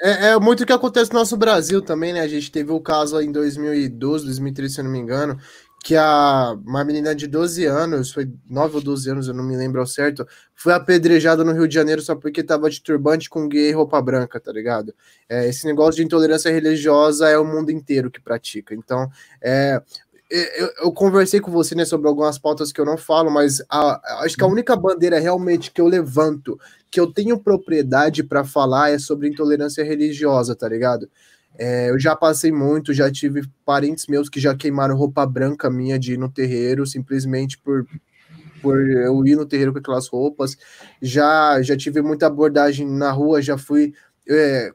É, é, muito o que acontece no nosso Brasil também, né? A gente teve o caso em 2012, 2013, se eu não me engano, que a, uma menina de 12 anos, foi 9 ou 12 anos, eu não me lembro ao certo, foi apedrejada no Rio de Janeiro só porque tava de turbante com gay e roupa branca, tá ligado? É, esse negócio de intolerância religiosa é o mundo inteiro que pratica. Então, é, eu, eu, conversei com você né, sobre algumas pautas que eu não falo, mas a, acho que a única bandeira realmente que eu levanto, que eu tenho propriedade para falar, é sobre intolerância religiosa, tá ligado? É, eu já passei muito, já tive parentes meus que já queimaram roupa branca minha de ir no terreiro, simplesmente por, por eu ir no terreiro com aquelas roupas. Já, já tive muita abordagem na rua, já fui. É,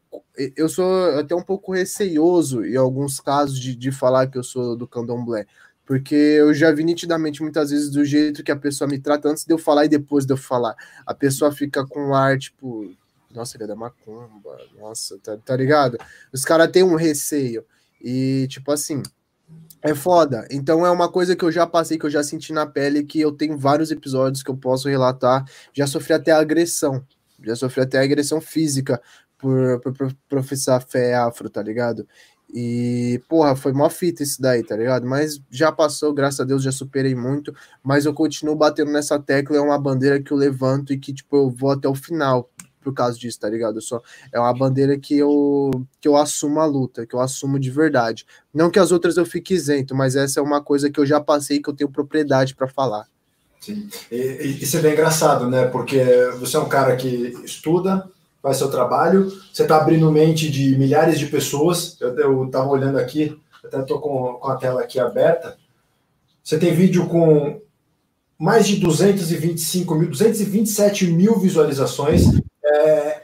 eu sou até um pouco receioso em alguns casos de, de falar que eu sou do candomblé, porque eu já vi nitidamente muitas vezes do jeito que a pessoa me trata antes de eu falar e depois de eu falar. A pessoa fica com ar, tipo, nossa, ele é da macumba, nossa, tá, tá ligado? Os caras têm um receio. E, tipo assim, é foda. Então é uma coisa que eu já passei, que eu já senti na pele, que eu tenho vários episódios que eu posso relatar. Já sofri até agressão. Já sofri até agressão física por, por, por professar fé afro, tá ligado? E, porra, foi mó fita isso daí, tá ligado? Mas já passou, graças a Deus, já superei muito. Mas eu continuo batendo nessa tecla, é uma bandeira que eu levanto e que, tipo, eu vou até o final por causa disso, tá ligado? Só, é uma bandeira que eu, que eu assumo a luta, que eu assumo de verdade. Não que as outras eu fique isento, mas essa é uma coisa que eu já passei que eu tenho propriedade para falar. Sim. E, e, isso é bem engraçado, né? Porque você é um cara que estuda, faz seu trabalho, você está abrindo mente de milhares de pessoas. Eu estava olhando aqui, até estou com, com a tela aqui aberta. Você tem vídeo com mais de 225 mil, 227 mil visualizações. É,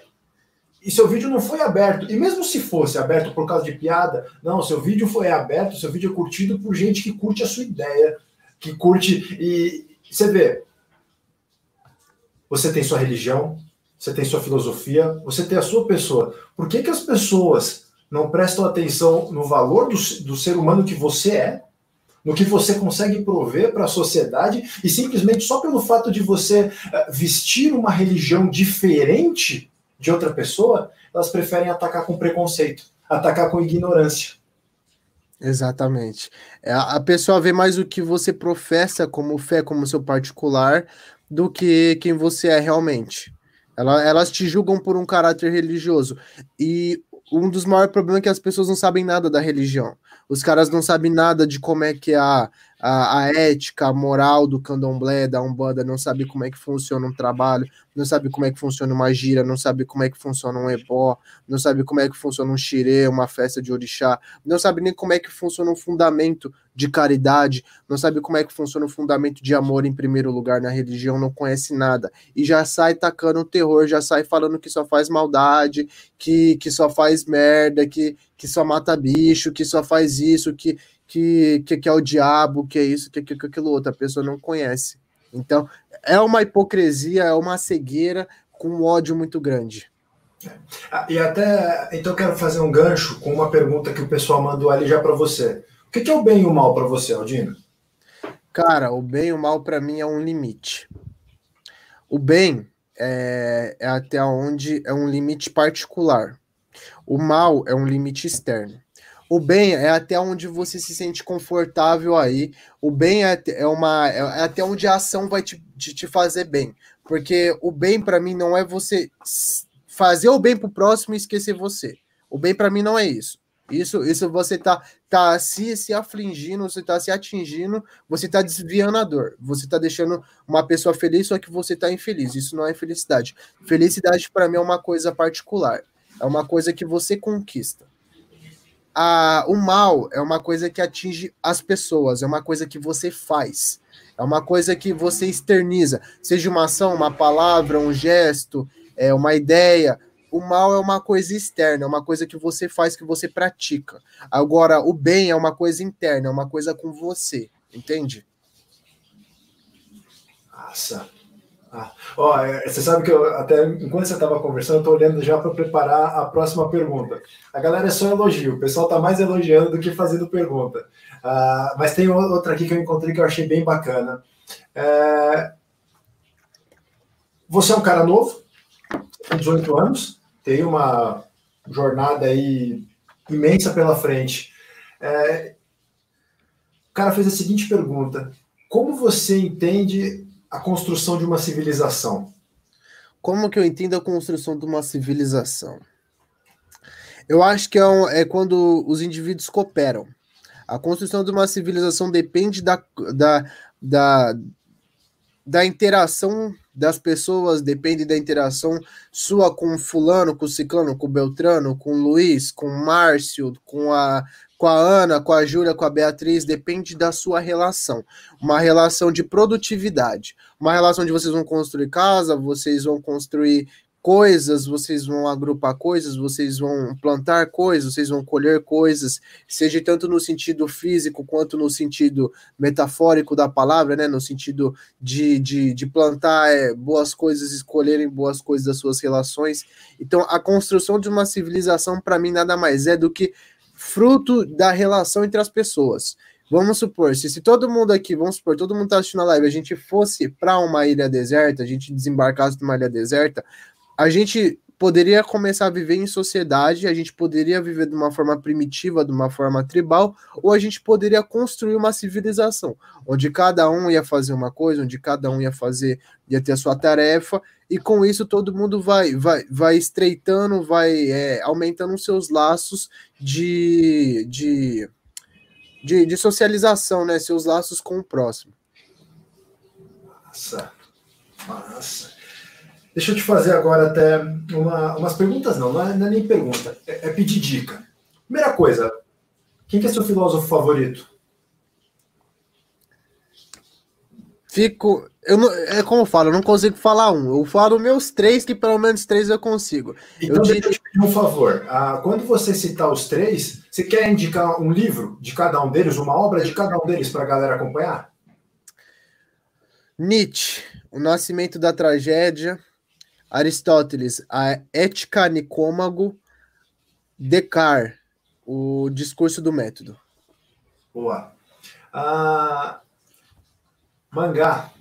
e seu vídeo não foi aberto, e mesmo se fosse aberto por causa de piada, não, seu vídeo foi aberto, seu vídeo é curtido por gente que curte a sua ideia, que curte. E você vê, você tem sua religião, você tem sua filosofia, você tem a sua pessoa. Por que, que as pessoas não prestam atenção no valor do, do ser humano que você é, no que você consegue prover para a sociedade e simplesmente só pelo fato de você eh, vestir uma religião diferente de outra pessoa, elas preferem atacar com preconceito, atacar com ignorância. Exatamente. É, a pessoa vê mais o que você professa como fé, como seu particular, do que quem você é realmente. Elas te julgam por um caráter religioso. E um dos maiores problemas é que as pessoas não sabem nada da religião. Os caras não sabem nada de como é que é a, a, a, ética, a moral do candomblé, da Umbanda, não sabe como é que funciona um trabalho, não sabe como é que funciona uma gira, não sabe como é que funciona um ebó, não sabe como é que funciona um xirê, uma festa de orixá, não sabe nem como é que funciona um fundamento de caridade, não sabe como é que funciona o fundamento de amor em primeiro lugar na religião, não conhece nada. E já sai tacando o terror, já sai falando que só faz maldade, que, que só faz merda, que, que só mata bicho, que só faz isso, que, que, que, que é o diabo, que é isso, que, que, que aquilo outro. A pessoa não conhece. Então, é uma hipocrisia, é uma cegueira com um ódio muito grande. Ah, e até, então eu quero fazer um gancho com uma pergunta que o pessoal mandou ali já para você. O que é o bem e o mal para você, Aldino? Cara, o bem e o mal para mim é um limite. O bem é, é até onde é um limite particular. O mal é um limite externo. O bem é até onde você se sente confortável aí. O bem é, é uma é, é até onde a ação vai te, te, te fazer bem. Porque o bem para mim não é você fazer o bem pro próximo e esquecer você. O bem para mim não é isso. Isso, isso você tá, tá se, se afligindo, você tá se atingindo, você tá desviando a dor. Você tá deixando uma pessoa feliz, só que você tá infeliz. Isso não é felicidade. Felicidade para mim é uma coisa particular. É uma coisa que você conquista. A, o mal é uma coisa que atinge as pessoas, é uma coisa que você faz. É uma coisa que você externiza, seja uma ação, uma palavra, um gesto, é uma ideia. O mal é uma coisa externa, é uma coisa que você faz, que você pratica. Agora, o bem é uma coisa interna, é uma coisa com você, entende? Nossa. Ah, ó, é, você sabe que eu, até enquanto você estava conversando, eu estou olhando já para preparar a próxima pergunta. A galera é só elogio, o pessoal está mais elogiando do que fazendo pergunta. Ah, mas tem outra aqui que eu encontrei que eu achei bem bacana. É... Você é um cara novo, com 18 anos, tem uma jornada aí imensa pela frente. É, o cara fez a seguinte pergunta: Como você entende a construção de uma civilização? Como que eu entendo a construção de uma civilização? Eu acho que é, um, é quando os indivíduos cooperam. A construção de uma civilização depende da, da, da, da interação das pessoas, depende da interação sua com fulano, com ciclano, com beltrano, com Luiz, com Márcio, com a com a Ana, com a Júlia, com a Beatriz, depende da sua relação. Uma relação de produtividade. Uma relação de vocês vão construir casa, vocês vão construir coisas, vocês vão agrupar coisas, vocês vão plantar coisas, vocês vão colher coisas, seja tanto no sentido físico quanto no sentido metafórico da palavra, né? No sentido de, de, de plantar é, boas coisas, escolherem boas coisas das suas relações. Então, a construção de uma civilização, para mim, nada mais é do que fruto da relação entre as pessoas. Vamos supor, se, se todo mundo aqui, vamos supor, todo mundo tá assistindo a live, a gente fosse para uma ilha deserta, a gente desembarcasse numa ilha deserta, a gente poderia começar a viver em sociedade, a gente poderia viver de uma forma primitiva, de uma forma tribal, ou a gente poderia construir uma civilização, onde cada um ia fazer uma coisa, onde cada um ia fazer, ia ter a sua tarefa, e com isso todo mundo vai vai, vai estreitando, vai é, aumentando os seus laços de, de, de, de socialização, né? Seus laços com o próximo. Massa, massa. Deixa eu te fazer agora até uma, umas perguntas, não, não é, não é nem pergunta, é, é, pedir dica. Primeira coisa, quem que é seu filósofo favorito? Fico. Eu não, é como eu falo, eu não consigo falar um. Eu falo meus três, que pelo menos três eu consigo. Então, eu deixa eu te pedir um favor. Ah, quando você citar os três, você quer indicar um livro de cada um deles, uma obra de cada um deles para a galera acompanhar? Nietzsche, O Nascimento da Tragédia, Aristóteles, a Ética Nicômago, Descartes, o discurso do método. Boa. Ah, mangá.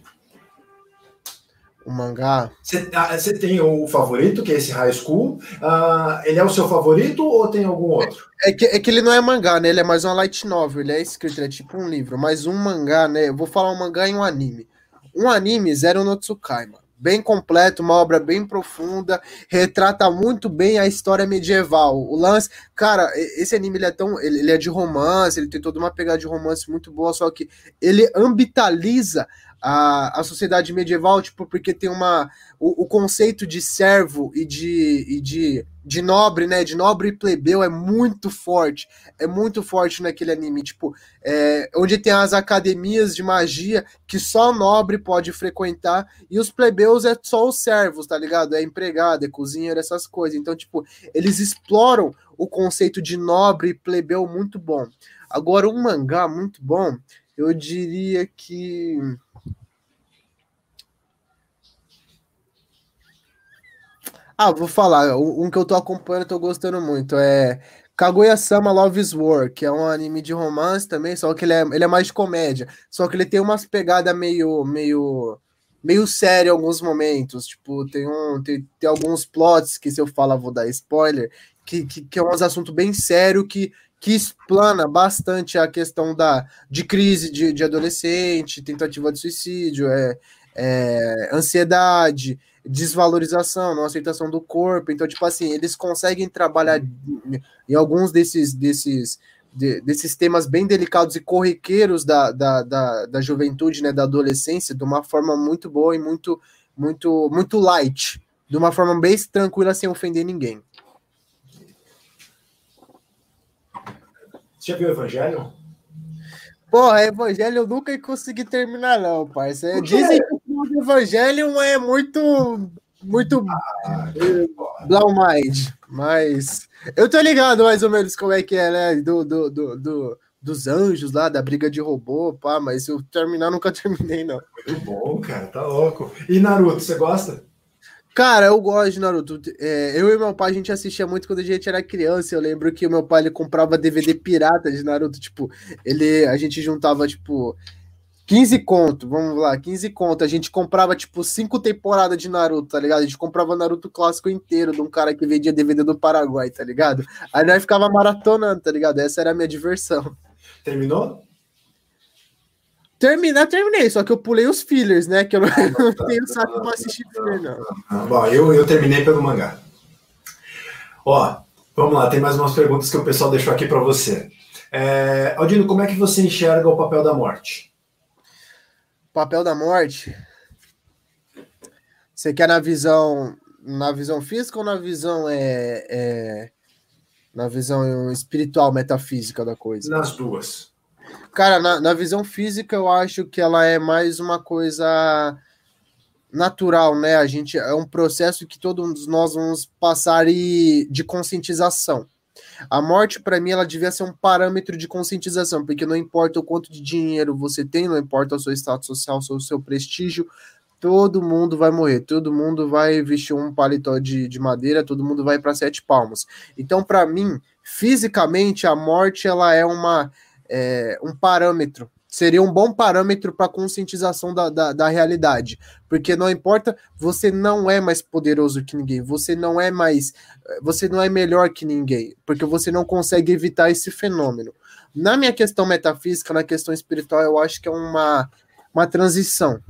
O mangá. Você ah, tem o favorito, que é esse High School. Ah, ele é o seu favorito ou tem algum outro? É, é, que, é que ele não é mangá, né? Ele é mais uma light novel. Ele é escrito, ele é tipo um livro. Mas um mangá, né? Eu vou falar um mangá e um anime. Um anime, Zero no Tsukaima bem completo, uma obra bem profunda, retrata muito bem a história medieval. O lance, cara, esse anime ele é tão, ele, ele, é de romance, ele tem toda uma pegada de romance muito boa, só que ele ambitaliza a, a sociedade medieval, tipo, porque tem uma o, o conceito de servo e de, e de de nobre, né? De nobre e plebeu é muito forte. É muito forte naquele anime. Tipo, é, onde tem as academias de magia que só nobre pode frequentar e os plebeus é só os servos, tá ligado? É empregado, é cozinheiro, essas coisas. Então, tipo, eles exploram o conceito de nobre e plebeu muito bom. Agora, um mangá muito bom, eu diria que. Ah, vou falar, um que eu tô acompanhando, tô gostando muito, é Kaguya-sama Love's War, que é um anime de romance também, só que ele é, ele é mais de comédia, só que ele tem umas pegadas meio, meio, meio sério em alguns momentos, tipo, tem, um, tem, tem alguns plots que se eu falar vou dar spoiler, que, que, que é um assunto bem sério que que explana bastante a questão da, de crise de, de adolescente, tentativa de suicídio, é, é, ansiedade, desvalorização, não aceitação do corpo. Então, tipo assim, eles conseguem trabalhar em alguns desses, desses, de, desses temas bem delicados e corriqueiros da, da, da, da, juventude, né, da adolescência, de uma forma muito boa e muito, muito, muito light, de uma forma bem tranquila, sem ofender ninguém. Você já viu o Evangelho? Porra, Evangelho eu nunca consegui terminar, não, parceiro. Dizem que o Evangelho é muito. Muito. Ah, Blow Mind. Mas. Eu tô ligado mais ou menos como é que é, né? Do, do, do, do dos anjos lá, da briga de robô, pá, mas eu terminar nunca terminei, não. Muito bom, cara, tá louco. E Naruto, você gosta? Cara, eu gosto de Naruto. É, eu e meu pai, a gente assistia muito quando a gente era criança. Eu lembro que o meu pai ele comprava DVD pirata de Naruto. Tipo, ele, a gente juntava, tipo, 15 conto, vamos lá, 15 conto. A gente comprava, tipo, cinco temporadas de Naruto, tá ligado? A gente comprava Naruto clássico inteiro de um cara que vendia DVD do Paraguai, tá ligado? Aí nós ficava maratonando, tá ligado? Essa era a minha diversão. Terminou? Terminar, terminei, só que eu pulei os fillers, né? Que eu não, não tenho saco pra assistir filler, não. Bom, eu, eu terminei pelo mangá. Ó, vamos lá, tem mais umas perguntas que o pessoal deixou aqui para você. É, Aldino, como é que você enxerga o papel da morte? Papel da morte? Você quer na visão na visão física ou na visão é, é na visão espiritual, metafísica da coisa? Nas duas. Cara, na, na visão física, eu acho que ela é mais uma coisa natural, né? A gente é um processo que todos nós vamos passar e, de conscientização. A morte, para mim, ela devia ser um parâmetro de conscientização, porque não importa o quanto de dinheiro você tem, não importa o seu status social, o seu, prestígio, todo mundo vai morrer, todo mundo vai vestir um paletó de, de madeira, todo mundo vai para sete palmos. Então, para mim, fisicamente, a morte ela é uma é, um parâmetro, seria um bom parâmetro para conscientização da, da, da, realidade. Porque não importa, você não é mais poderoso que ninguém, você não é mais. Você não é melhor que ninguém, porque você não consegue evitar esse fenômeno. Na minha questão metafísica, na questão espiritual, eu acho que é uma, uma transição.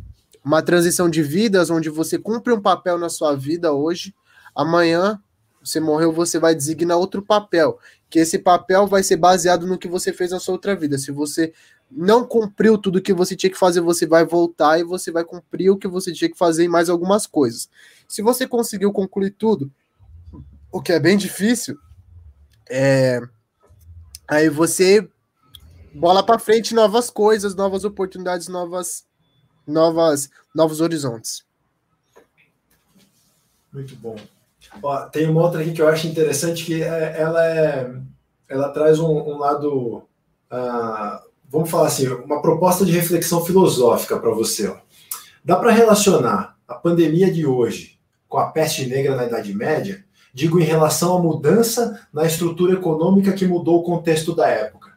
Uma transição de vidas onde você cumpre um papel na sua vida hoje, amanhã você morreu, você vai designar outro papel que esse papel vai ser baseado no que você fez na sua outra vida. Se você não cumpriu tudo que você tinha que fazer, você vai voltar e você vai cumprir o que você tinha que fazer em mais algumas coisas. Se você conseguiu concluir tudo, o que é bem difícil, é... aí você bola para frente novas coisas, novas oportunidades, novas novas novos horizontes. Muito bom. Ó, tem uma outra aqui que eu acho interessante que é, ela é, ela traz um, um lado, uh, vamos falar assim, uma proposta de reflexão filosófica para você. Ó. Dá para relacionar a pandemia de hoje com a peste negra na Idade Média? Digo em relação à mudança na estrutura econômica que mudou o contexto da época.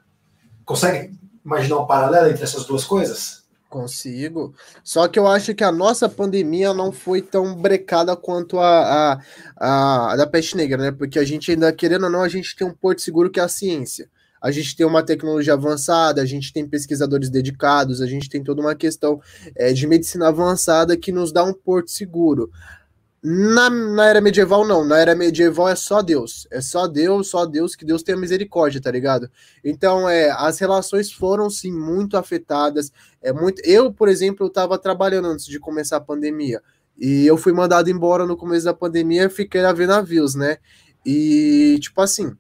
Consegue imaginar um paralelo entre essas duas coisas? Consigo. Só que eu acho que a nossa pandemia não foi tão brecada quanto a, a, a, a, da peste negra, né? Porque a gente ainda, querendo ou não, a gente tem um porto seguro que é a ciência. A gente tem uma tecnologia avançada, a gente tem pesquisadores dedicados, a gente tem toda uma questão é, de medicina avançada que nos dá um porto seguro. Na, na era medieval, não. Na era medieval é só Deus. É só Deus, só Deus, que Deus tenha misericórdia, tá ligado? Então, é, as relações foram, sim, muito afetadas. É muito... Eu, por exemplo, eu tava trabalhando antes de começar a pandemia. E eu fui mandado embora no começo da pandemia e fiquei a ver navios, né? E, tipo assim,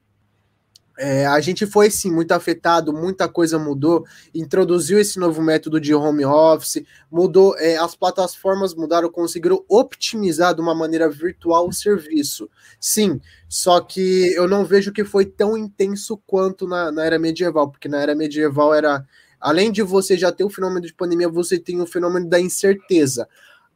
é, a gente foi sim muito afetado, muita coisa mudou, introduziu esse novo método de home office, mudou, é, as plataformas mudaram, conseguiram optimizar de uma maneira virtual o serviço. Sim, só que eu não vejo que foi tão intenso quanto na, na era medieval, porque na era medieval era. Além de você já ter o fenômeno de pandemia, você tem o fenômeno da incerteza.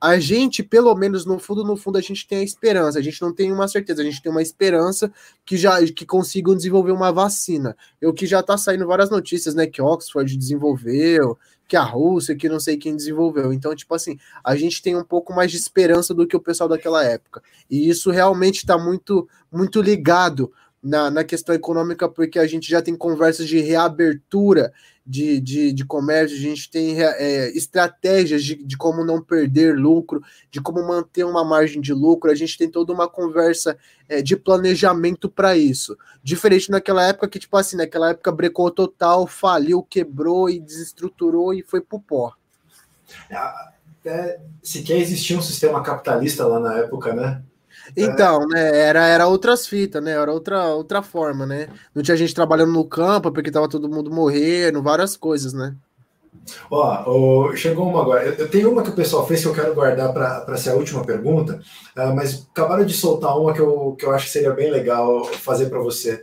A gente, pelo menos no fundo, no fundo, a gente tem a esperança. A gente não tem uma certeza, a gente tem uma esperança que já que consigam desenvolver uma vacina. O que já está saindo várias notícias, né? Que Oxford desenvolveu, que a Rússia, que não sei quem desenvolveu. Então, tipo assim, a gente tem um pouco mais de esperança do que o pessoal daquela época. E isso realmente está muito, muito ligado na, na questão econômica, porque a gente já tem conversas de reabertura de, de, de comércio, a gente tem é, estratégias de, de como não perder lucro, de como manter uma margem de lucro, a gente tem toda uma conversa é, de planejamento para isso. Diferente naquela época que, tipo assim, naquela época brecou total, faliu, quebrou e desestruturou e foi pro pó. É, sequer existia um sistema capitalista lá na época, né? Então, né, era, era outras fitas, né? Era outra, outra forma, né? Não tinha gente trabalhando no campo porque tava todo mundo morrendo, várias coisas, né? Ó, chegou uma agora. Eu, tenho uma que o pessoal fez que eu quero guardar para ser a última pergunta, uh, mas acabaram de soltar uma que eu, que eu acho que seria bem legal fazer para você.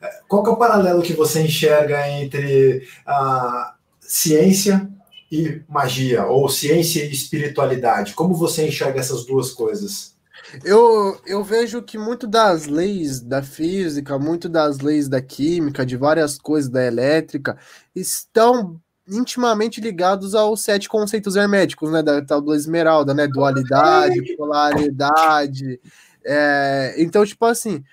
Uh, qual que é o paralelo que você enxerga entre a ciência e magia, ou ciência e espiritualidade? Como você enxerga essas duas coisas? Eu, eu vejo que muito das leis da física, muito das leis da química, de várias coisas da elétrica, estão intimamente ligados aos sete conceitos herméticos, né? Da do esmeralda, né? Dualidade, polaridade. É, então, tipo assim,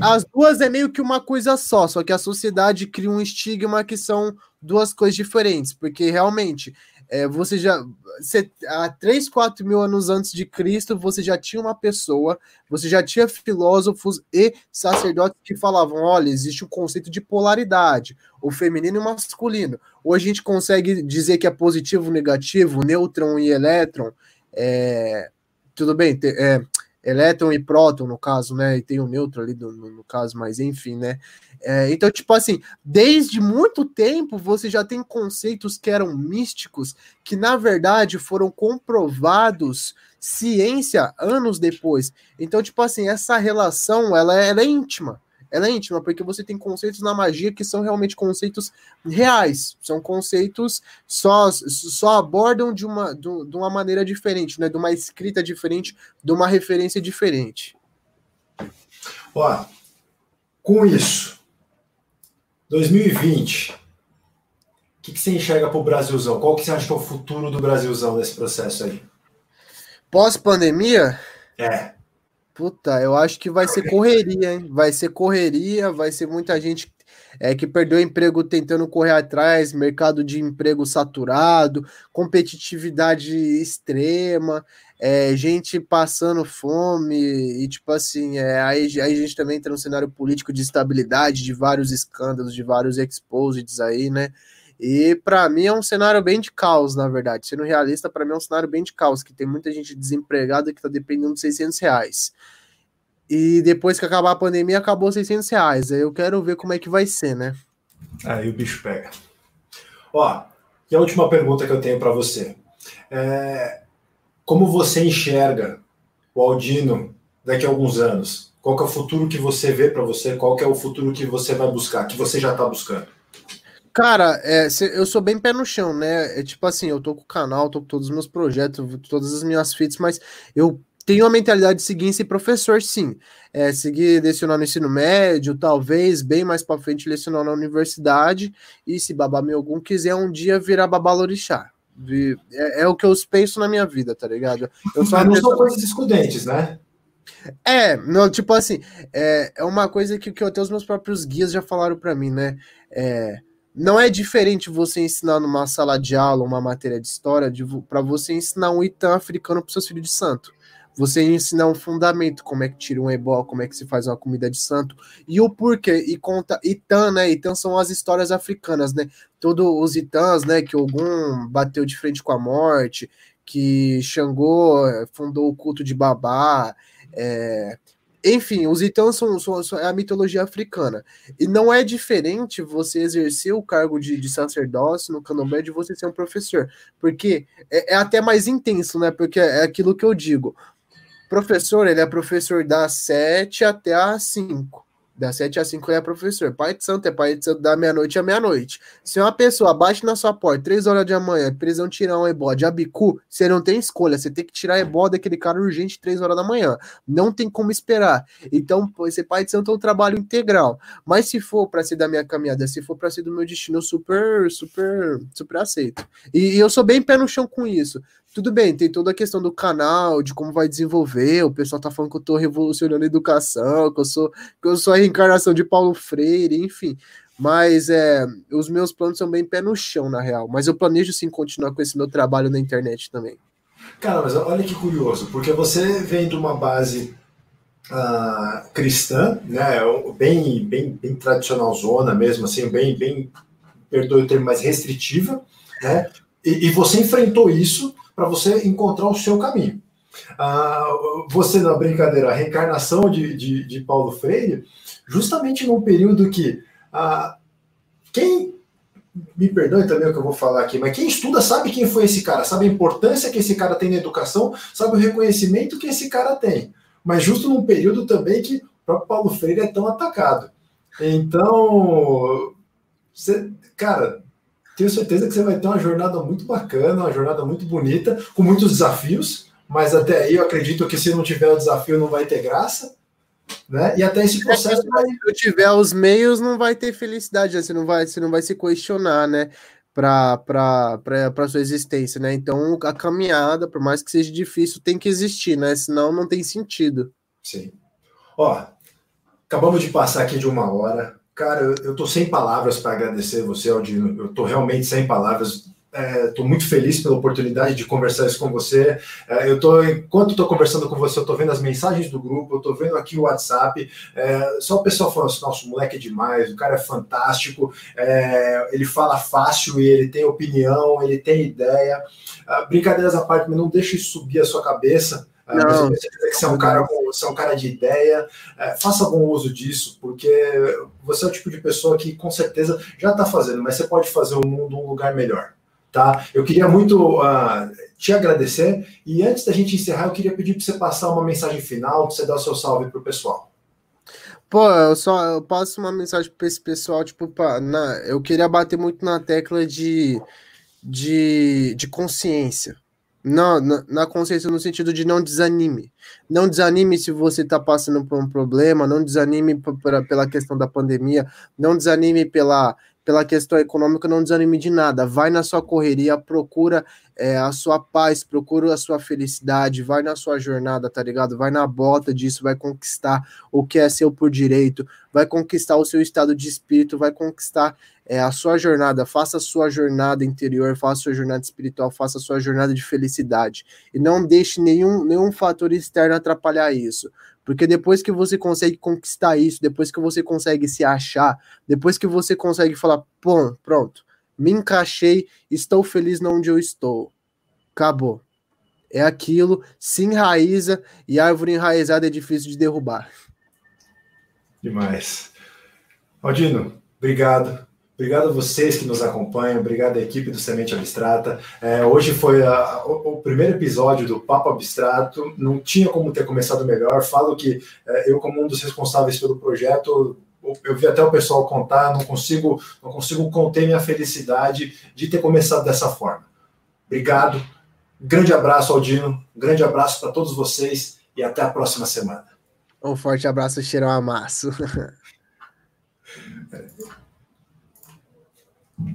as duas é meio que uma coisa só, só que a sociedade cria um estigma que são duas coisas diferentes, porque realmente é, você já. Você, há 3, 4 mil anos antes de Cristo, você já tinha uma pessoa, você já tinha filósofos e sacerdotes que falavam: olha, existe o conceito de polaridade, o feminino e o masculino. Hoje a gente consegue dizer que é positivo, negativo, nêutron e elétron. É, tudo bem, é, elétron e próton, no caso, né? E tem o neutro ali no, no caso, mas enfim, né? É, então, tipo assim, desde muito tempo você já tem conceitos que eram místicos, que na verdade foram comprovados ciência anos depois. Então, tipo assim, essa relação ela é, ela é íntima ela é íntima, porque você tem conceitos na magia que são realmente conceitos reais, são conceitos só, só abordam de uma, de uma maneira diferente, né? de uma escrita diferente, de uma referência diferente. Ó, com isso, 2020, o que, que você enxerga para o Brasilzão? Qual que você acha que é o futuro do Brasilzão nesse processo aí? Pós-pandemia? É. Puta, eu acho que vai ser correria, hein? Vai ser correria, vai ser muita gente é, que perdeu emprego tentando correr atrás, mercado de emprego saturado, competitividade extrema, é, gente passando fome, e tipo assim, é, aí, aí a gente também entra no cenário político de estabilidade, de vários escândalos, de vários exposits aí, né? E para mim é um cenário bem de caos, na verdade. Sendo realista, para mim é um cenário bem de caos, que tem muita gente desempregada que está dependendo de 600 reais. E depois que acabar a pandemia, acabou 600 reais. Aí eu quero ver como é que vai ser, né? Aí o bicho pega. Ó, e a última pergunta que eu tenho para você. É, como você enxerga o Aldino daqui a alguns anos? Qual é o futuro que você vê para você? Qual é o futuro que você vai buscar, que você já está buscando? Cara, é, eu sou bem pé no chão, né? É tipo assim, eu tô com o canal, tô com todos os meus projetos, todas as minhas fits, mas eu tenho a mentalidade de seguir ser professor, sim. É, seguir lecionar no ensino médio, talvez bem mais para frente lecionar na universidade, e se babá meu algum quiser um dia virar babalorixá. É, é, o que eu penso na minha vida, tá ligado? Eu Mas não são coisas excludentes, né? É, não, tipo assim, é, é uma coisa que, que até os meus próprios guias já falaram para mim, né? É, não é diferente você ensinar numa sala de aula uma matéria de história para você ensinar um Itan africano para seus filhos de santo. Você ensinar um fundamento, como é que tira um ebó, como é que se faz uma comida de santo, e o porquê, e conta Itan, né? Itan são as histórias africanas, né? Todos os Itãs, né? Que Ogum bateu de frente com a morte, que Xangô eh, fundou o culto de Babá, é, enfim, os Itãs são, são, são, é a mitologia africana. E não é diferente você exercer o cargo de, de sacerdócio no candomblé de você ser um professor. Porque é, é, até mais intenso, né? Porque é aquilo que eu digo. Professor, ele é professor das 7 até as 5. Das 7 às 5 ele é professor. Pai de santo é pai de santo da meia-noite à meia-noite. Se uma pessoa bate na sua porta 3 horas da manhã, prisão tirar um ebó de abicu, você não tem escolha. Você tem que tirar ebó daquele cara urgente 3 horas da manhã. Não tem como esperar. Então, ser pai de santo é um trabalho integral. Mas se for para ser da minha caminhada, se for para ser do meu destino, super, super, super aceito. E, e eu sou bem pé no chão com isso. Tudo bem, tem toda a questão do canal, de como vai desenvolver. O pessoal tá falando que eu tô revolucionando a educação, que eu sou, que eu sou a reencarnação de Paulo Freire, enfim. Mas é, os meus planos são bem pé no chão, na real. Mas eu planejo sim continuar com esse meu trabalho na internet também. Cara, mas olha que curioso, porque você vem de uma base uh, cristã, né? Bem, bem, bem tradicional zona mesmo, assim, bem, bem, perdoe o termo, mais restritiva, né? E, e você enfrentou isso para você encontrar o seu caminho. Ah, você, na brincadeira, a reencarnação de, de, de, Paulo Freire, justamente num período que ah, quem me perdoe também o que eu vou falar aqui, mas quem estuda sabe quem foi esse cara, sabe a importância que esse cara tem na educação, sabe o reconhecimento que esse cara tem. Mas justo num período também que o próprio Paulo Freire é tão atacado. Então, você, cara, tenho certeza que você vai ter uma jornada muito bacana, uma jornada muito bonita, com muitos desafios, mas até aí eu acredito que se não tiver o desafio não vai ter graça. Né? E até esse processo. Se não tiver os meios, não vai ter felicidade, né? você não vai, você não vai se questionar, né? Para a sua existência, né? Então a caminhada, por mais que seja difícil, tem que existir, né? Senão não tem sentido. Sim. Ó, acabamos de passar aqui de uma hora. Cara, eu, tô sem palavras para agradecer você, Aldino. Eu tô realmente sem palavras. Estou é, muito feliz pela oportunidade de conversar isso com você. É, eu tô, enquanto estou conversando com você, eu estou vendo as mensagens do grupo, eu estou vendo aqui o WhatsApp. É, só o pessoal falando assim: nosso moleque é demais, o cara é fantástico, é, ele fala fácil e ele tem opinião, ele tem ideia. Ah, brincadeiras à parte, mas não deixe isso subir a sua cabeça. Ah, não. Você que você é um cara, você é um cara de ideia, é, faça bom uso disso, porque você é o tipo de pessoa que com certeza já está fazendo, mas você pode fazer o mundo um lugar melhor. Tá? Eu queria muito uh, te agradecer e antes da gente encerrar, eu queria pedir para você passar uma mensagem final, para você dar o seu salve para o pessoal. Pô, eu só eu passo uma mensagem para esse pessoal, tipo, pra, na, eu queria bater muito na tecla de, de, de consciência na, na, na, consciência no sentido de não desanime. Não desanime se você está passando por um problema, não desanime pela questão da pandemia, não desanime pela pela questão econômica, não desanime de nada. Vai na sua correria, procura é, a sua paz, procura a sua felicidade, vai na sua jornada, tá ligado? Vai na bota disso, vai conquistar o que é seu por direito, vai conquistar o seu estado de espírito, vai conquistar é, a sua jornada. Faça a sua jornada interior, faça a sua jornada espiritual, faça a sua jornada de felicidade. E não deixe nenhum, nenhum fator externo atrapalhar isso. Porque depois que você consegue conquistar isso, depois que você consegue se achar, depois que você consegue falar, pô, pronto, me encaixei, estou feliz onde eu estou. Acabou. É aquilo, se enraiza e árvore enraizada é difícil de derrubar. Demais. Aldino, obrigado. Obrigado a vocês que nos acompanham, obrigado à equipe do Semente Abstrata. É, hoje foi a, o, o, primeiro episódio do Papo Abstrato, não tinha como ter começado melhor. Falo que é, eu, como um dos responsáveis pelo projeto, eu vi até o pessoal contar, não consigo, não consigo conter minha felicidade de ter começado dessa forma. Obrigado, grande abraço, Aldino, grande abraço para todos vocês e até a próxima semana. Um forte abraço, cheirão amasso.